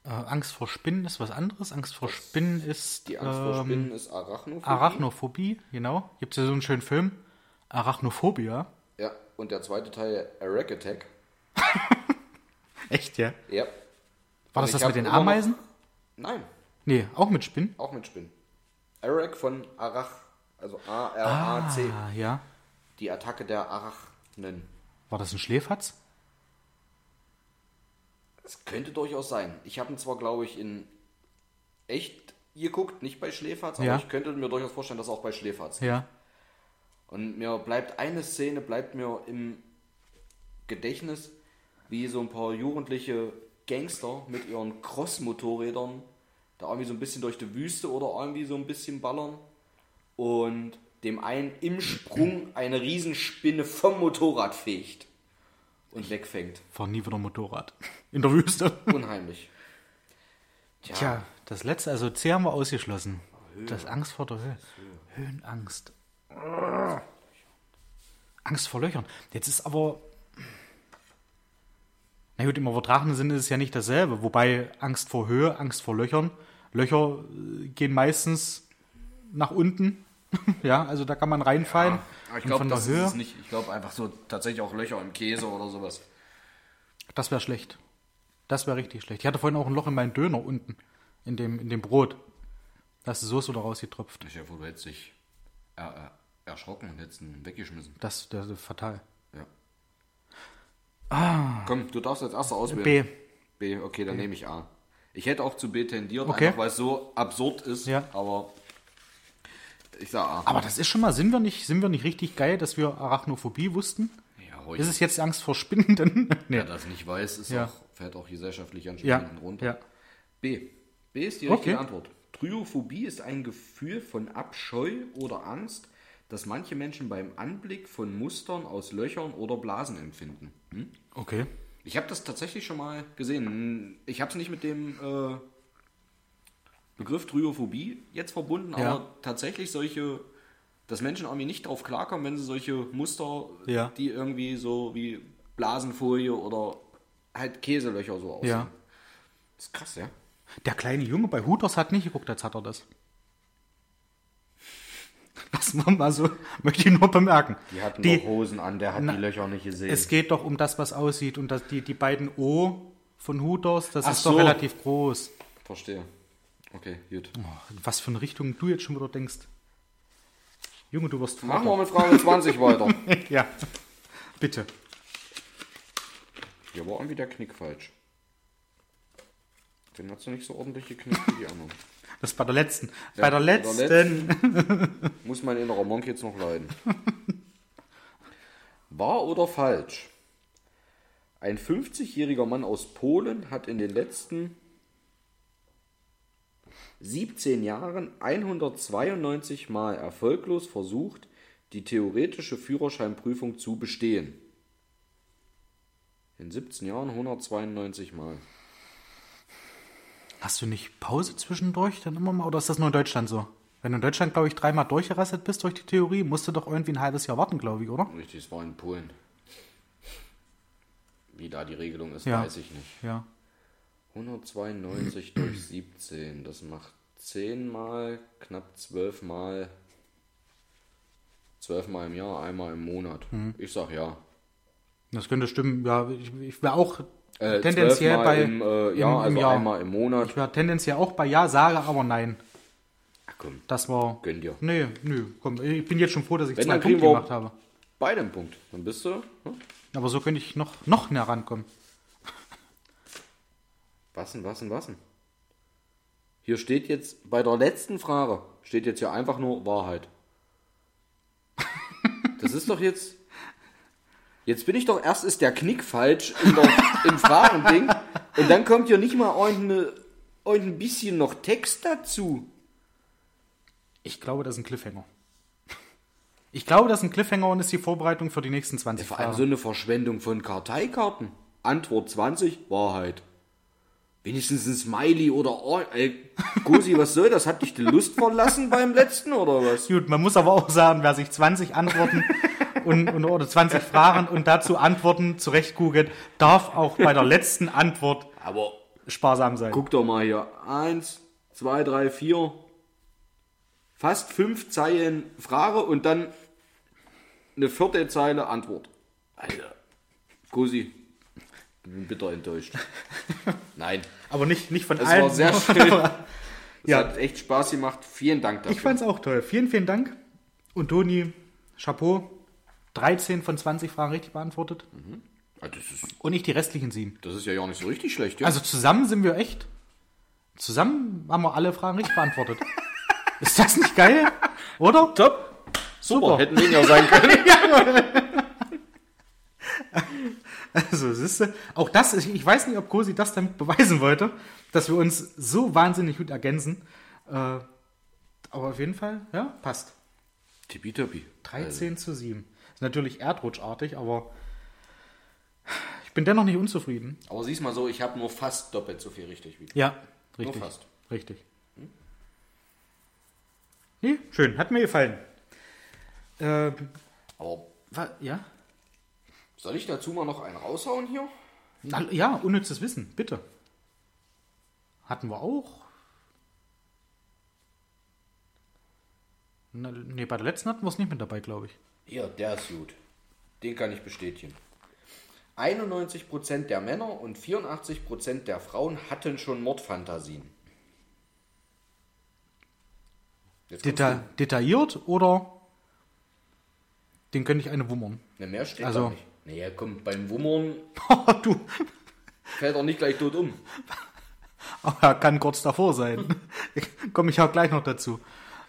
Äh, Angst vor Spinnen ist was anderes. Angst vor Spinnen ist Die Angst vor ähm, Spinnen ist Arachnophobie. Arachnophobie, genau. Gibt es ja so einen schönen Film. Arachnophobia. Ja, und der zweite Teil Arack Attack. Echt, ja? Ja. War Und das das mit den immer noch- Ameisen? Nein, Nee, auch mit Spinnen. auch mit Spinnen. Arack von Arach, also A-R-A-C. Ah, ja. Die Attacke der Arachnen. War das ein Schläferz? Das könnte durchaus sein. Ich habe ihn zwar, glaube ich, in echt geguckt, nicht bei Schläferz, aber Ja. ich könnte mir durchaus vorstellen, dass auch bei Schläferz. Ja. Und mir bleibt eine Szene, bleibt mir im Gedächtnis, wie so ein paar jugendliche Gangster mit ihren Cross-Motorrädern da irgendwie so ein bisschen durch die Wüste oder irgendwie so ein bisschen ballern und dem einen im Sprung eine Riesenspinne vom Motorrad fegt und wegfängt. Fahr nie wieder Motorrad. In der Wüste. Unheimlich. Tja, Tja, das letzte, also C haben wir ausgeschlossen. Das Angst vor der Höhe. Höhenangst. Angst vor Löchern. Jetzt ist aber. Na gut, im übertragenen Sinne ist es ja nicht dasselbe. Wobei Angst vor Höhe, Angst vor Löchern. Löcher äh, gehen meistens nach unten. ja, also da kann man reinfallen. aber ich glaube, das Höhe, ist es nicht. Ich glaube einfach so tatsächlich auch Löcher im Käse oder sowas. das wäre schlecht. Das wäre richtig schlecht. Ich hatte vorhin auch ein Loch in meinen Döner unten. In dem, in dem Brot. Da ist die Soße da rausgetropft. Ich hoffe, du hättest dich er, er, erschrocken und hättest ihn weggeschmissen. Das, das ist fatal. Ja. Ah. Komm, du darfst als erster auswählen. B. B, okay, dann nehme ich A. Ich hätte auch zu B tendiert, Okay. einfach weil es so absurd ist, Ja. aber ich sag A. Aber das ist schon mal, sind wir nicht, sind wir nicht richtig geil, dass wir Arachnophobie wussten? ja, heute, Ist es jetzt Angst vor Spinnen? Denn, nee. wer das nicht weiß, ist Ja. auch, fällt auch gesellschaftlich anscheinend Ja, hinten runter. ja. B. B ist die Okay. richtige Antwort. Tryophobie ist ein Gefühl von Abscheu oder Angst, das manche Menschen beim Anblick von Mustern aus Löchern oder Blasen empfinden. Hm? Okay. Ich habe das tatsächlich schon mal gesehen. Ich habe es nicht mit dem äh, Begriff Tryophobie jetzt verbunden, Ja. aber tatsächlich solche, dass Menschen irgendwie nicht drauf klarkommen, wenn sie solche Muster, Ja. die irgendwie so wie Blasenfolie oder halt Käselöcher so aussehen. Ja. Das ist krass, ja. Der kleine Junge bei Hooters hat nicht geguckt, als hat er das. Das war mal so, möchte ich nur bemerken. Die hatten Die- doch Hosen an, der hat Na, die Löcher nicht gesehen. Es geht doch um das, was aussieht. Und das, die, die beiden O von Hooters, das Ach ist doch so. relativ groß. Verstehe. Okay, gut. Oh, was für eine Richtung du jetzt schon wieder denkst. Junge, du wirst Machen wir Vater. mit Frage 20 weiter. Ja. Bitte. Hier war irgendwie der Knick falsch. Den hast du nicht so ordentlich geknickt wie die anderen. Das ist bei der letzten. Ja, bei der bei der letzten. Muss mein innerer Monk jetzt noch leiden. Wahr oder falsch? Ein 50-jähriger Mann aus Polen hat in den letzten 17 Jahren 192 Mal erfolglos versucht, die theoretische Führerscheinprüfung zu bestehen. In 17 Jahren 192 Mal. Hast du nicht Pause zwischendurch dann immer mal? Oder ist das nur in Deutschland so? Wenn du in Deutschland, glaube ich, dreimal durchgerastet bist durch die Theorie, musst du doch irgendwie ein halbes Jahr warten, glaube ich, oder? Richtig, es war in Polen. Wie da die Regelung ist, Ja. weiß ich nicht. Ja. 192 durch 17, das macht 10 mal, knapp 12 mal, 12 mal im Jahr, einmal im Monat. Mhm. Ich sag ja. Das könnte stimmen. Ja, ich, ich wäre auch Äh, tendenziell 12 mal bei. im äh, Jahr, im- im also Jahr. einmal im Monat. Ich wäre tendenziell auch bei Ja, sage aber nein. Ach Komm, Das war. gönn dir. Nee, nö, komm, ich bin jetzt schon froh, dass ich Wenn, zwei Punkte gemacht habe. Beide einen Punkt. Dann bist du. Hm? Aber so könnte ich noch, noch näher rankommen. Was denn, was denn, was denn? Hier steht jetzt, bei der letzten Frage, steht jetzt hier einfach nur Wahrheit. Das ist doch jetzt. Jetzt bin ich doch, erst ist der Knick falsch in der, im Fragending und dann kommt hier nicht mal irgendeine, irgendein bisschen noch Text dazu. Ich glaube, das ist ein Cliffhanger. Ich glaube, das ist ein Cliffhanger und ist die Vorbereitung für die nächsten 20 Vor allem so eine Verschwendung von Karteikarten. Antwort 20, Wahrheit. Wenigstens ein Smiley oder. Oh, ey, Gosi, was soll das? Hat dich die Lust verlassen beim letzten oder was? Gut, man muss aber auch sagen, wer sich 20 Antworten und, und, oder 20 Fragen und dazu Antworten zurechtgoogelt, darf auch bei der letzten Antwort Aber sparsam sein. guck doch mal hier. Eins, zwei, drei, vier. Fast fünf Zeilen Frage und dann eine vierte Zeile Antwort. Alter. Ich bin bitter enttäuscht. Nein, Aber nicht, nicht von das allen. war sehr schön. Es Ja. hat echt Spaß gemacht. Vielen Dank dafür. Ich fand es auch toll. Vielen, vielen Dank. Und Toni, Chapeau. 13 von 20 Fragen richtig beantwortet. Das ist, Und ich die restlichen sieben. das ist ja ja nicht so richtig schlecht, ja? Also zusammen sind wir echt. Zusammen haben wir alle Fragen richtig beantwortet. Ist das nicht geil? Oder? top. Super. Hätten weniger sein können. Also, siehst du, auch das, ich, ich weiß nicht, ob Cosi das damit beweisen wollte, dass wir uns so wahnsinnig gut ergänzen. Äh, aber auf jeden Fall, ja, passt. Tippitoppi. 13 zu 7. Ist natürlich erdrutschartig, aber ich bin dennoch nicht unzufrieden. Aber siehst mal so, ich habe nur fast doppelt so viel richtig wie du. Ja, richtig. Nur fast. Richtig. Nee, schön, hat mir gefallen. Ähm, Aber ja? Soll ich dazu mal noch einen raushauen hier? Na, ja, unnützes Wissen, bitte. Hatten wir auch. Na, nee, bei der letzten hatten wir es nicht mit dabei, glaube ich. Hier, der ist gut. Den kann ich bestätigen. 91% der Männer und 84% der Frauen hatten schon Mordfantasien. Deta detailliert oder den könnte ich eine wummern. du. Ne, mehr steht Also- nicht. Naja, komm, beim Wummern du, fällt er nicht gleich tot um. aber er kann kurz davor sein. Komme ich auch gleich noch dazu.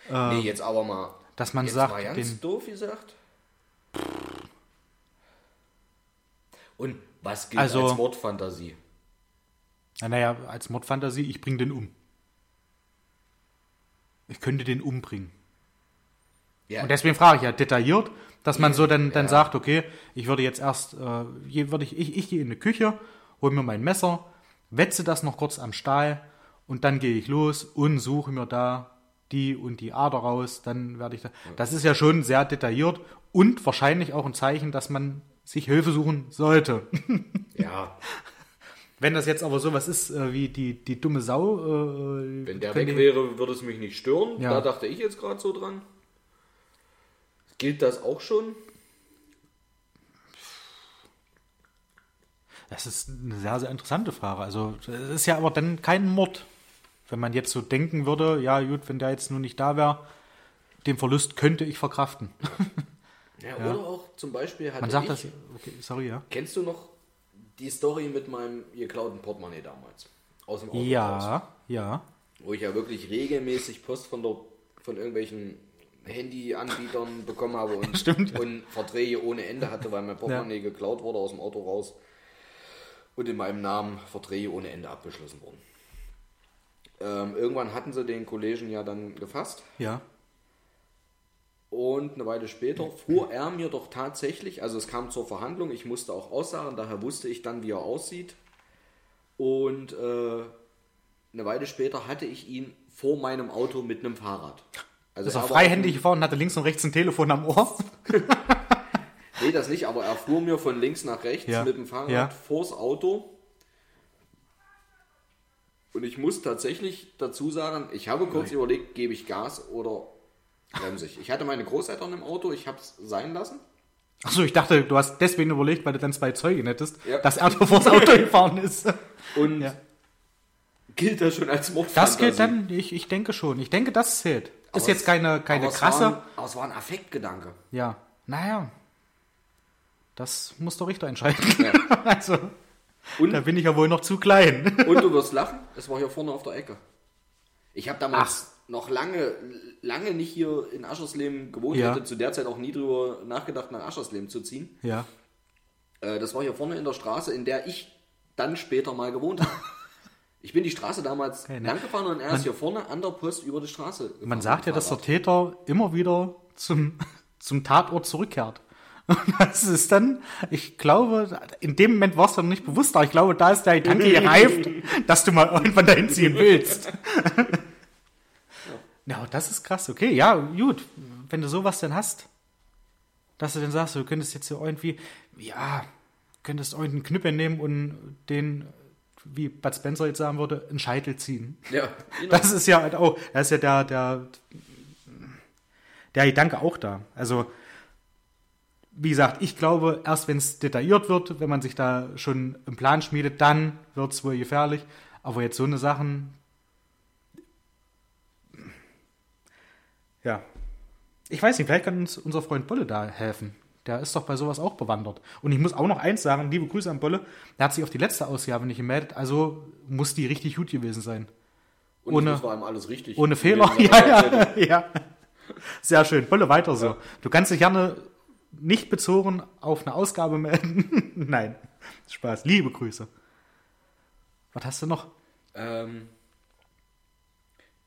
nee, jetzt aber mal. Dass man jetzt sagt, mal ganz den, doof gesagt. Und was gilt Also- als Mordfantasie? Na, naja, als Mordfantasie, ich bringe den um. Ich könnte den umbringen. Ja, Und deswegen frage ich ja detailliert, dass man so dann, dann sagt, okay, ich würde jetzt erst, äh, würde ich, ich, ich gehe in die Küche, hole mir mein Messer, wetze das noch kurz am Stahl und dann gehe ich los und suche mir da die und die Ader raus, dann werde ich da. Das ist ja schon sehr detailliert und wahrscheinlich auch ein Zeichen, dass man sich Hilfe suchen sollte. ja, Wenn das jetzt aber sowas ist äh, wie die, die dumme Sau, äh, wenn der weg wäre, würde es mich nicht stören. Ja. Da dachte ich jetzt gerade so dran. Gilt das auch schon? Das ist eine sehr, sehr interessante Frage. Also, es ist ja aber dann kein Mord. Wenn man jetzt so denken würde, ja, gut, wenn der jetzt nur nicht da wäre, den Verlust könnte ich verkraften. Ja, Oder auch zum Beispiel hatte Man sagt ich, das, okay, sorry, ja. Kennst du noch die Story mit meinem geklauten Portemonnaie damals? Aus dem Auto raus? Ja, ja. Wo ich ja wirklich regelmäßig Post von, der, von irgendwelchen Handyanbietern bekommen habe und, Stimmt, ja. und Verträge ohne Ende hatte, weil mein Portemonnaie geklaut wurde aus dem Auto raus und in meinem Namen Verträge ohne Ende abgeschlossen wurden. Ähm, irgendwann hatten sie den Kollegen ja dann gefasst Ja. und eine Weile später fuhr er mir doch tatsächlich, also es kam zur Verhandlung, ich musste auch aussagen, daher wusste ich dann, wie er aussieht. Und äh, eine Weile später hatte ich ihn vor meinem Auto mit einem Fahrrad. Also Ist er war freihändig gefahren und hatte links und rechts ein Telefon am Ohr. Nee, das nicht, aber er fuhr mir von links nach rechts Ja. mit dem Fahrrad Ja. vors Auto. Und ich muss tatsächlich dazu sagen, ich habe kurz überlegt, gebe ich Gas oder bremse ich. Ich hatte meine Großeltern im Auto, ich habe es sein lassen. Achso, ich dachte, du hast deswegen überlegt, weil du dann zwei Zeugen hättest, Ja. dass er vors Auto gefahren ist. Und Ja. gilt das schon als Mordfantasie. Das gilt dann, ich, ich denke schon. Ich denke, das zählt. Ist jetzt keine, keine krasse. War ein, aber es war ein Affektgedanke. Ja, naja. Das muss der Richter entscheiden. Ja. also, Und, da bin ich ja wohl noch zu klein. und du wirst lachen, es war hier vorne auf der Ecke. Ich habe damals noch lange, lange nicht hier in Aschersleben gewohnt. Ja. Ich hätte zu der Zeit auch nie drüber nachgedacht, nach Aschersleben zu ziehen. ja. Äh, das war hier vorne in der Straße, in der ich dann später mal gewohnt habe. Ich bin die Straße damals Okay, ne? lang gefahren und er ist hier vorne an der Post über die Straße gefahren. Man sagt ja, dass der. Täter immer wieder zum, zum Tatort zurückkehrt. Und das ist dann, ich glaube, in dem Moment war es dann nicht bewusst, aber ich glaube, da ist der Gedanke gereift, dass du mal irgendwann dahin ziehen willst. Ja, das ist krass. Okay, ja, gut. Wenn du sowas dann hast, dass du dann sagst, du könntest jetzt so irgendwie, ja, könntest irgendeinen Knüppel nehmen und den, wie Bud Spencer jetzt sagen würde, einen Scheitel ziehen. Ja, genau. Das ist ja halt auch, da ist ja der, der, der Gedanke auch da. Also, wie gesagt, ich glaube, erst wenn es detailliert wird, wenn man sich da schon einen Plan schmiedet, dann wird es wohl gefährlich. Aber jetzt so eine Sachen. Ja. Ich weiß nicht, vielleicht kann uns unser Freund Bolle da helfen. Der ist doch bei sowas auch bewandert. Und ich muss auch noch eins sagen, liebe Grüße an Bolle, der hat sich auf die letzte Ausgabe nicht gemeldet, also muss die richtig gut gewesen sein. Und ohne- das war ihm alles richtig. Ohne Fehler. er Ja, ja, ja. Sehr schön. Bolle weiter so. Du kannst dich gerne nicht bezogen auf eine Ausgabe melden. Nein. Spaß. Liebe Grüße. Was hast du noch? Ähm,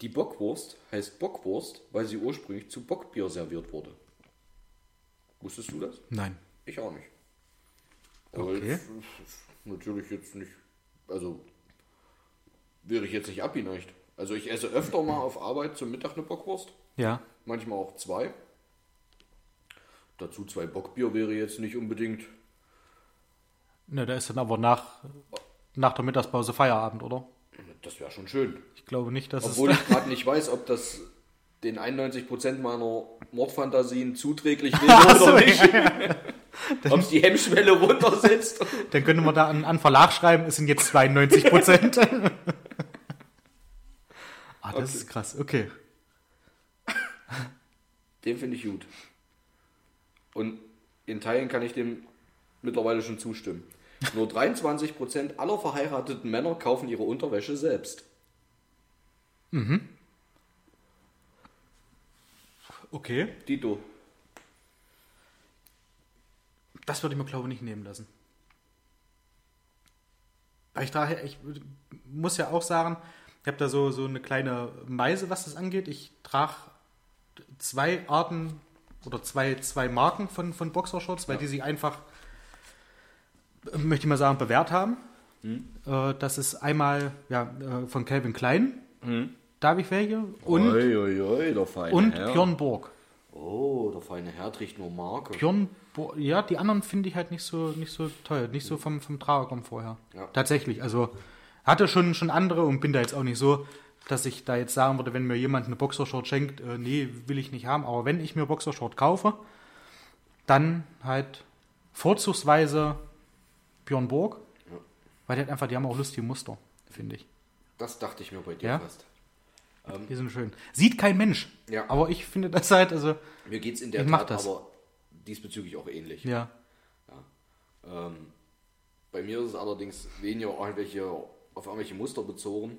die Bockwurst heißt Bockwurst, weil sie ursprünglich zu Bockbier serviert wurde. Wusstest du das? Nein. Ich auch nicht. Aber Okay. jetzt, natürlich jetzt nicht. Also wäre ich jetzt nicht abgeneigt. Also ich esse öfter mal auf Arbeit zum Mittag eine Bockwurst. Ja. Manchmal auch zwei. Dazu zwei Bockbier wäre jetzt nicht unbedingt. Ne, da ist dann aber nach, nach der Mittagspause Feierabend, oder? Das wäre schon schön. Ich glaube nicht, dass Obwohl es. ich gerade nicht weiß, ob das den 91% meiner Mordfantasien zuträglich wäre oder nicht. ob es die Hemmschwelle runtersetzt. Dann könnte man da an, an Verlag schreiben, es sind jetzt 92 Prozent. ah, das Okay. ist krass. Okay. Den finde ich gut. Und in Teilen kann ich dem mittlerweile schon zustimmen. Nur 23% aller verheirateten Männer kaufen ihre Unterwäsche selbst. Okay. Dito. Das würde ich mir, glaube ich, nicht nehmen lassen. Weil ich daher, ich muss ja auch sagen, ich habe da so, so eine kleine Meise, was das angeht. Ich trage zwei Arten oder zwei, zwei Marken von, von Boxershorts, weil die sich einfach, möchte ich mal sagen, bewährt haben. Äh, Das ist einmal ja, äh, von Calvin Klein, da habe ich welche, und, oi, oi, oi, der feine und Herr. Björn Borg. Oh, der feine Herr trägt nur Marke. Björn, Bo ja, die anderen finde ich halt nicht so, nicht so toll, nicht so vom, vom Tragerkomfort her. Ja. Tatsächlich, also hatte schon, schon andere und bin da jetzt auch nicht so, dass ich da jetzt sagen würde, wenn mir jemand eine Boxershort schenkt, äh, nee, will ich nicht haben. Aber wenn ich mir Boxershort kaufe, dann halt vorzugsweise Björn Borg, Ja. weil die halt einfach, die haben auch lustige Muster, finde ich. Das dachte ich mir bei dir Ja? fast. Die sind schön. Sieht kein Mensch. Ja. Aber ich finde das halt, also, Mir geht es in der Ich Tat das. aber diesbezüglich auch ähnlich. ja. Ähm, bei mir ist es allerdings weniger irgendwelche, auf irgendwelche Muster bezogen.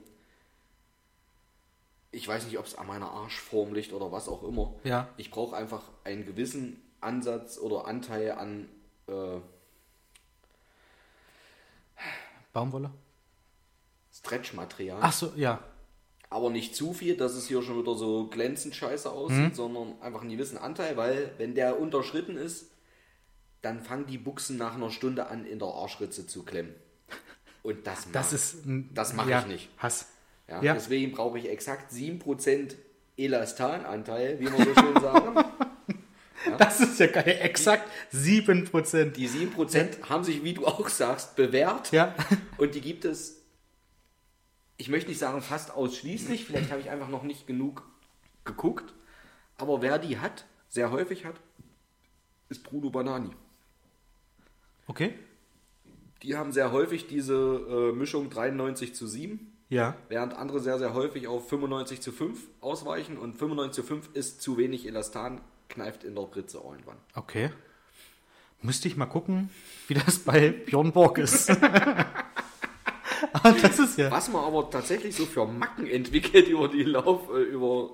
Ich weiß nicht, ob es an meiner Arschform liegt oder was auch immer. Ja. Ich brauche einfach einen gewissen Ansatz oder Anteil an äh, Baumwolle? Stretchmaterial. Ach so, ja. Aber nicht zu viel, dass es hier schon wieder so glänzend scheiße aussieht, sondern einfach einen gewissen Anteil, weil wenn der unterschritten ist, dann fangen die Buchsen nach einer Stunde an, in der Arschritze zu klemmen. Und das, Das mach- ist. ein- Das mache ja, ich nicht. Hass. Ja, Ja. Deswegen brauche ich exakt 7% Elastananteil, wie wir so schön sagen. Das ist ja geil. Exakt 7%. Die 7% haben sich, wie du auch sagst, bewährt. Ja. Und die gibt es, ich möchte nicht sagen fast ausschließlich, vielleicht habe ich einfach noch nicht genug geguckt. Aber wer die hat, sehr häufig hat, ist Bruno Banani. Okay. Die haben sehr häufig diese äh, Mischung 93 zu 7. Ja. während andere sehr, sehr häufig auf 95 zu 5 ausweichen und 95 zu 5 ist zu wenig Elastan, kneift in der Britze irgendwann. Okay. Müsste ich mal gucken, wie das bei Björn Borg ist. Aber das ist ja. Was man aber tatsächlich so für Macken entwickelt über die Lauf, äh, über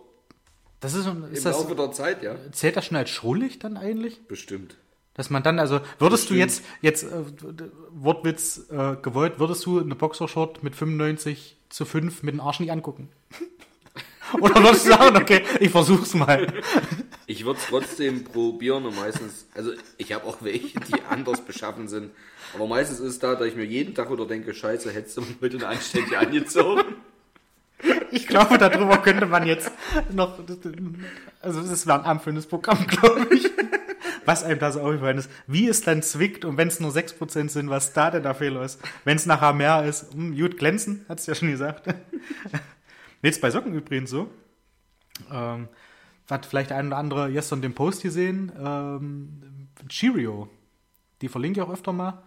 Das ist, im ist das, Laufe der Zeit, ja. zählt das schon als schrullig dann eigentlich? Bestimmt. Dass man dann, also würdest du Bestimmt. jetzt, jetzt äh, Wortwitz äh, gewollt, würdest du eine Boxershort mit 95 zu 5 mit dem Arsch nicht angucken? Oder würdest du sagen, okay, ich versuch's mal. Ich würde es trotzdem probieren und meistens, also ich habe auch welche, die anders beschaffen sind. Aber meistens ist es da, dass ich mir jeden Tag wieder denke, scheiße, hättest du mal heute eine anständige angezogen. Ich glaube, darüber könnte man jetzt noch, also das wäre ein anfüllendes Programm, glaube ich. Was einem da so aufgefallen ist, wie es dann zwickt und wenn es nur 6% sind, was da denn der Fehler ist. Wenn es nachher mehr ist, hm, gut glänzen, hat es ja schon gesagt. Jetzt bei Socken übrigens so. Ähm, hat vielleicht ein oder andere gestern den Post gesehen. Ähm, Cheerio, die verlinke ich auch öfter mal.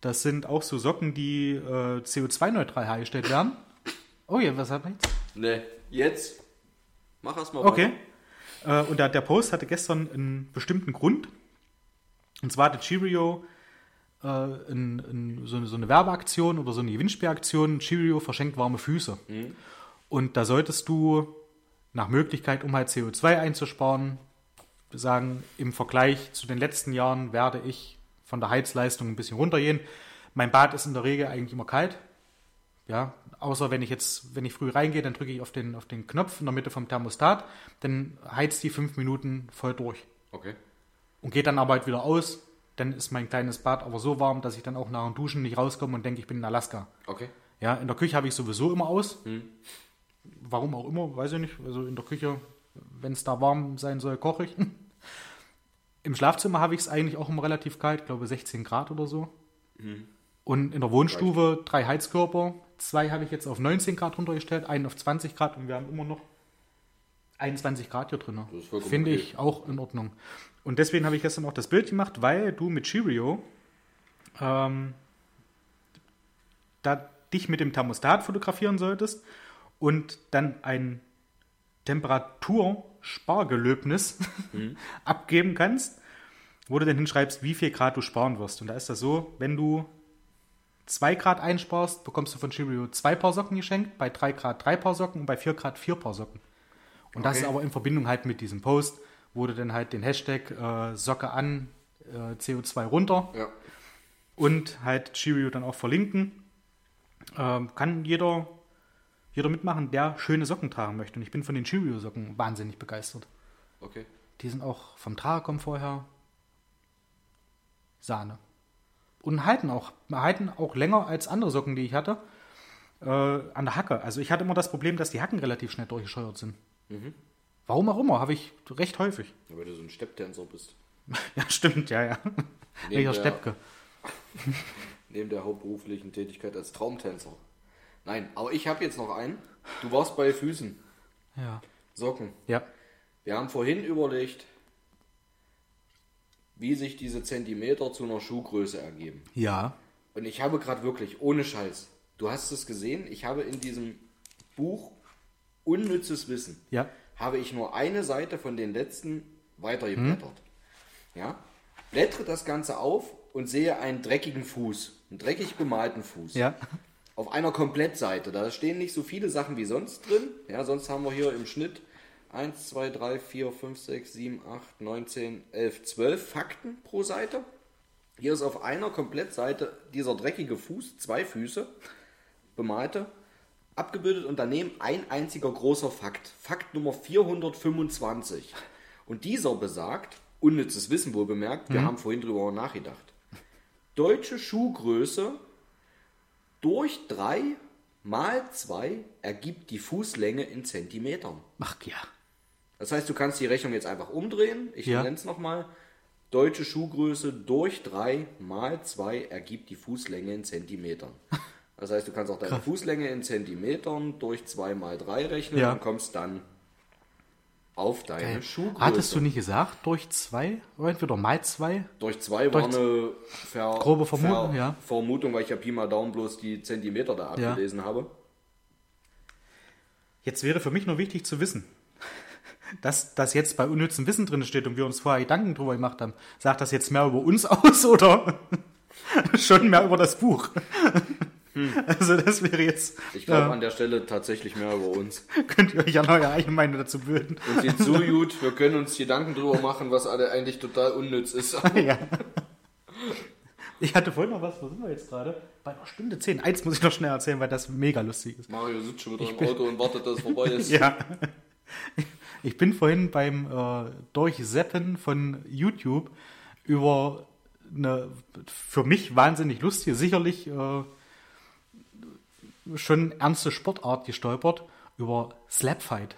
Das sind auch so Socken, die äh, CO2-neutral hergestellt werden. Oh ja, was hat man jetzt? Ne, jetzt mach erst mal Okay. Äh, und der, der Post hatte gestern einen bestimmten Grund. Und zwar hatte Cheerio äh, in, in so, eine, so eine Werbeaktion oder so eine Gewinnspielaktion. Cheerio verschenkt warme Füße. Und da solltest du nach Möglichkeit, um halt CO2 einzusparen, sagen, im Vergleich zu den letzten Jahren werde ich von der Heizleistung ein bisschen runtergehen. Mein Bad ist in der Regel eigentlich immer kalt. Ja, außer wenn ich jetzt, wenn ich früh reingehe, dann drücke ich auf den, auf den Knopf in der Mitte vom Thermostat, dann heizt die fünf Minuten voll durch Okay. und geht dann aber halt wieder aus. Dann ist mein kleines Bad aber so warm, dass ich dann auch nach dem Duschen nicht rauskomme und denke, ich bin in Alaska. Okay. Ja, in der Küche habe ich sowieso immer aus. Warum auch immer, weiß ich nicht. Also in der Küche, wenn es da warm sein soll, koche ich. Im Schlafzimmer habe ich es eigentlich auch immer relativ kalt, ich glaube 16 Grad oder so. Und in der Wohnstube drei Heizkörper. Zwei habe ich jetzt auf 19 Grad runtergestellt, einen auf 20 Grad und wir haben immer noch 21 Grad hier drin. Finde okay. ich auch in Ordnung. Und deswegen habe ich gestern auch das Bild gemacht, weil du mit Cheerio ähm, da dich mit dem Thermostat fotografieren solltest und dann ein Temperaturspargelöbnis abgeben kannst, wo du dann hinschreibst, wie viel Grad du sparen wirst. Und da ist das so, wenn du 2 Grad einsparst, bekommst du von Cheerio zwei Paar Socken geschenkt, bei 3 Grad drei Paar Socken und bei 4 Grad vier Paar Socken. Und das Okay. ist aber in Verbindung halt mit diesem Post, wo du dann halt den Hashtag äh, Socke an, äh, CO2 runter Ja. und halt Cheerio dann auch verlinken. Ähm, kann jeder, jeder mitmachen, der schöne Socken tragen möchte. Und ich bin von den Cheerio-Socken wahnsinnig begeistert. Okay. Die sind auch vom Tragekomfort her Sahne. Und halten auch, halten auch länger als andere Socken, die ich hatte, äh, an der Hacke. Also ich hatte immer das Problem, dass die Hacken relativ schnell durchgescheuert sind. Warum auch immer, habe ich recht häufig. Ja, Weil du so ein Stepptänzer bist. Ja, stimmt, ja, ja. Welcher Steppke. Neben der hauptberuflichen Tätigkeit als Traumtänzer. Nein, aber ich habe jetzt noch einen. Du warst bei Füßen. Ja. Socken. Ja. Wir haben vorhin überlegt, wie sich diese Zentimeter zu einer Schuhgröße ergeben. Ja. Und ich habe gerade wirklich, ohne Scheiß, du hast es gesehen, ich habe in diesem Buch Unnützes Wissen, Ja. habe ich nur eine Seite von den letzten weitergeblättert. Ja? Blättere das Ganze auf und sehe einen dreckigen Fuß, einen dreckig bemalten Fuß. Ja. Auf einer Komplettseite. Da stehen nicht so viele Sachen wie sonst drin. Ja, sonst haben wir hier im Schnitt 1, 2, 3, 4, 5, 6, 7, 8, 9, 10, 11, 12 Fakten pro Seite. Hier ist auf einer Komplettseite dieser dreckige Fuß, zwei Füße, bemalte, abgebildet und daneben ein einziger großer Fakt. Fakt Nummer 425. Und dieser besagt, unnützes Wissen wohl bemerkt, wir haben vorhin drüber nachgedacht. Deutsche Schuhgröße durch 3 mal 2 ergibt die Fußlänge in Zentimetern. Ach ja. Das heißt, du kannst die Rechnung jetzt einfach umdrehen. Ich Ja. nenne es nochmal. Deutsche Schuhgröße durch 3 mal 2 ergibt die Fußlänge in Zentimetern. Das heißt, du kannst auch deine Fußlänge in Zentimetern durch 2 mal 3 rechnen Ja. und kommst dann auf deine Geil. Schuhgröße. Hattest du nicht gesagt, durch zwei? Oder entweder mal zwei? Durch 2 war Durch- eine Ver Grobe Vermutung, Ver ja. Vermutung, weil ich ja Pi mal Daumen bloß die Zentimeter da Ja. abgelesen habe. Jetzt wäre für mich nur wichtig zu wissen, dass das jetzt bei unnützem Wissen drin steht und wir uns vorher Gedanken drüber gemacht haben. Sagt das jetzt mehr über uns aus oder schon mehr über das Buch? Also das wäre jetzt, Ich glaube an der Stelle tatsächlich mehr über uns. könnt ihr euch ja eure eigene Meinung dazu bilden. Uns geht so gut, wir können uns Gedanken drüber machen, was alle eigentlich total unnütz ist. ja. Ich hatte vorhin noch was, wo sind wir jetzt gerade? Bei einer Stunde 10. Eins muss ich noch schnell erzählen, weil das mega lustig ist. Mario sitzt schon wieder im Auto und wartet, dass es vorbei ist. Ja. Ich bin vorhin beim äh, Durchseppen von YouTube über eine für mich wahnsinnig lustige, sicherlich äh, schon ernste Sportart gestolpert, über Slapfight.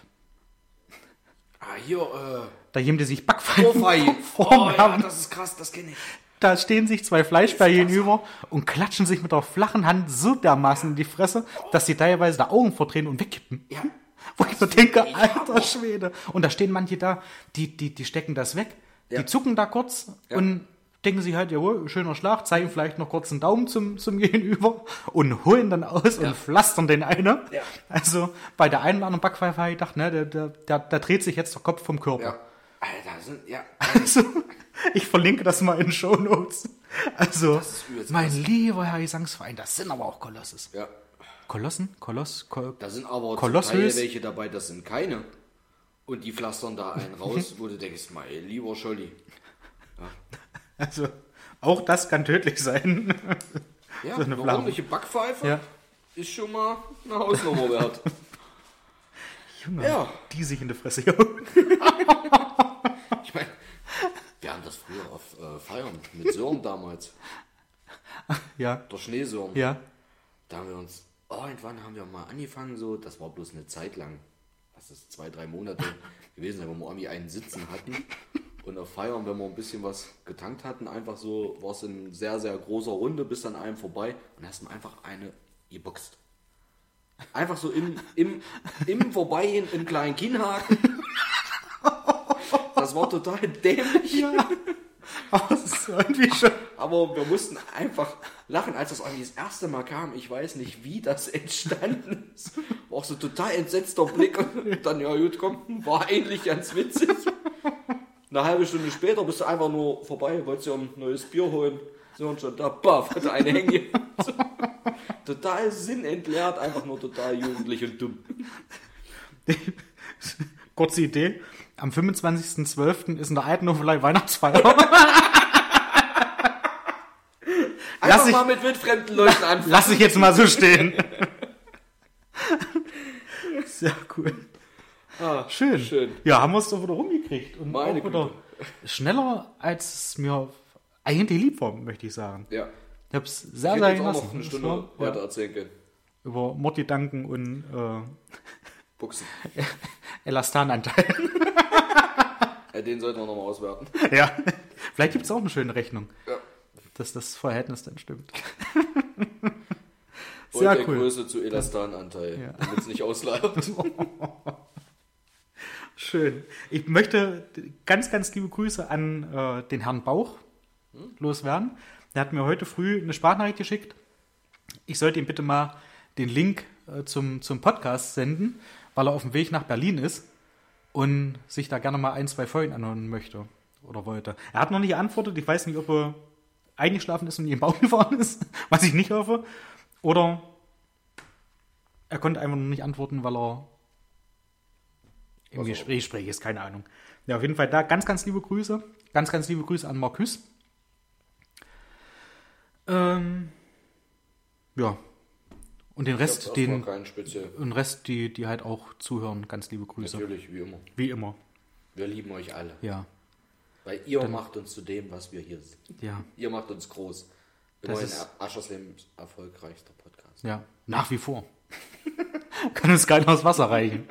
Ah, hier, äh, Da die sich Backpfeifen vorm Oh, ja, das ist krass, das kenne ich. Da stehen sich zwei Fleischbär gegenüber und klatschen sich mit der flachen Hand so dermaßen in die Fresse, dass sie teilweise da Augen verdrehen und wegkippen. Ja. Wo ich so denke, alter Schwede. Und da stehen manche da, die, die, die stecken das weg, Ja. die zucken da kurz Ja. und denken sich halt, jawohl, schöner Schlag, zeigen vielleicht noch kurz einen Daumen zum, zum Gegenüber und holen dann aus Ja. und pflastern den einen. Ja. Also bei der einen oder anderen Backpfeife habe ich gedacht, ne, der, der, der, der dreht sich jetzt der Kopf vom Körper. Ja. Alter, sind, ja. Also, ich verlinke das mal in den Show Notes. Also, mein krass. lieber Herr Gesangsverein, das sind aber auch Kolosses. ja. Kolossen? Koloss? Kol Da sind aber? Teil welche dabei, das sind keine. Und die pflastern da einen raus, wo du denkst, mein lieber Scholli. also, auch das kann tödlich sein. Ja, So eine eine, Flamme. ordentliche Backpfeife Ja. ist schon mal eine Hausnummer wert. Junge, Ja. die sich in die Fresse. Ich meine, wir haben das früher auf äh, Feiern mit Sören damals. ja, Der Schneesören. ja. Da haben wir uns, irgendwann haben wir mal angefangen, so, das war bloß eine Zeit lang, was ist, zwei, drei Monate gewesen, wo wir irgendwie einen Sitzen hatten. Und auf Feiern, wenn wir ein bisschen was getankt hatten, einfach so, war es in sehr, sehr großer Runde bis an einem vorbei und hast du einfach eine geboxt. Einfach so im, im, im Vorbeigehen einen kleinen Kinnhaken. Das war total dämlich. ja. Aber es ist irgendwie schon. Aber wir mussten einfach lachen, als das irgendwie das erste Mal kam. Ich weiß nicht, wie das entstanden ist. War auch so total entsetzter Blick. Und dann, ja gut, komm, war eigentlich ganz witzig. Eine halbe Stunde später bist du einfach nur vorbei, wolltest dir ein neues Bier holen. So und schon da, baff, hatte eine Hänge. So. Total sinnentleert, einfach nur total jugendlich und dumm. Kurze Idee. Am 25.12. ist in der Altenhofelei Weihnachtsfeier. Einfach Lass ich- mal mit wildfremden Leuten anfangen. Lass ich jetzt mal so stehen. Sehr cool. Ah, Schön. Schön. Ja, haben wir es doch wieder rumgekriegt. Und Meine auch wieder schneller, als es mir eigentlich lieb war, möchte ich sagen. Ja. Ich habe es sehr, Ich sehr jetzt genossen. noch eine Stunde war, weiter erzählen können. über Mordgedanken und Buchsen. äh, Elastananteil. Ja, den sollten wir nochmal auswerten. ja. Vielleicht gibt es auch eine schöne Rechnung, Ja. dass das Verhältnis dann stimmt. Und Sehr der cool. Größe zu Elastananteil, Ja. damit es nicht ausleiert. Schön. Ich möchte ganz, ganz liebe Grüße an äh, den Herrn Bauch loswerden. Der hat mir heute früh eine Sprachnachricht geschickt. Ich sollte ihm bitte mal den Link äh, zum, zum Podcast senden, weil er auf dem Weg nach Berlin ist und sich da gerne mal ein, zwei Folgen anhören möchte oder wollte. Er hat noch nicht geantwortet. Ich weiß nicht, ob er eingeschlafen ist und in den Baum gefahren ist, was ich nicht hoffe. Oder er konnte einfach noch nicht antworten, weil er im auch Gespräch spreche, ist keine Ahnung. Ja, auf jeden Fall da ganz, ganz liebe Grüße. Ganz, ganz liebe Grüße an Marcus. Ähm, ja. Und den Rest, den, und Rest, die, die halt auch zuhören, ganz liebe Grüße. Natürlich, wie immer. Wie immer. Wir lieben euch alle. Ja. Weil ihr macht uns zu dem, was wir hier sind. Ja. Ihr macht uns groß. Das ist- Ascherslems erfolgreichster Podcast. Ja. Nach wie vor. Kann uns keiner aus Wasser reichen.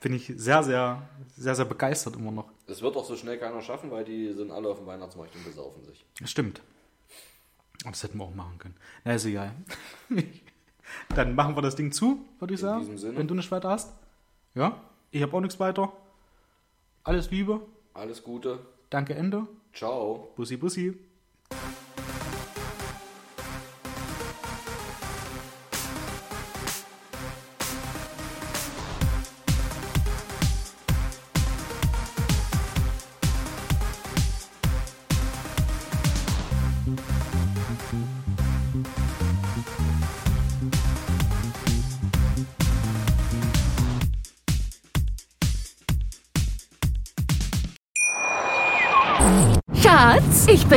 Bin ich sehr, sehr, sehr, sehr begeistert immer noch. Das wird auch so schnell keiner schaffen, weil die sind alle auf dem Weihnachtsmarkt und besaufen sich. Das stimmt. Und das hätten wir auch machen können. Na, ist egal. Dann machen wir das Ding zu, würde ich In sagen. diesem Sinne. Wenn du nichts weiter hast. Ja, ich habe auch nichts weiter. Alles Liebe. Alles Gute. Danke, Ende. Ciao. Bussi, bussi.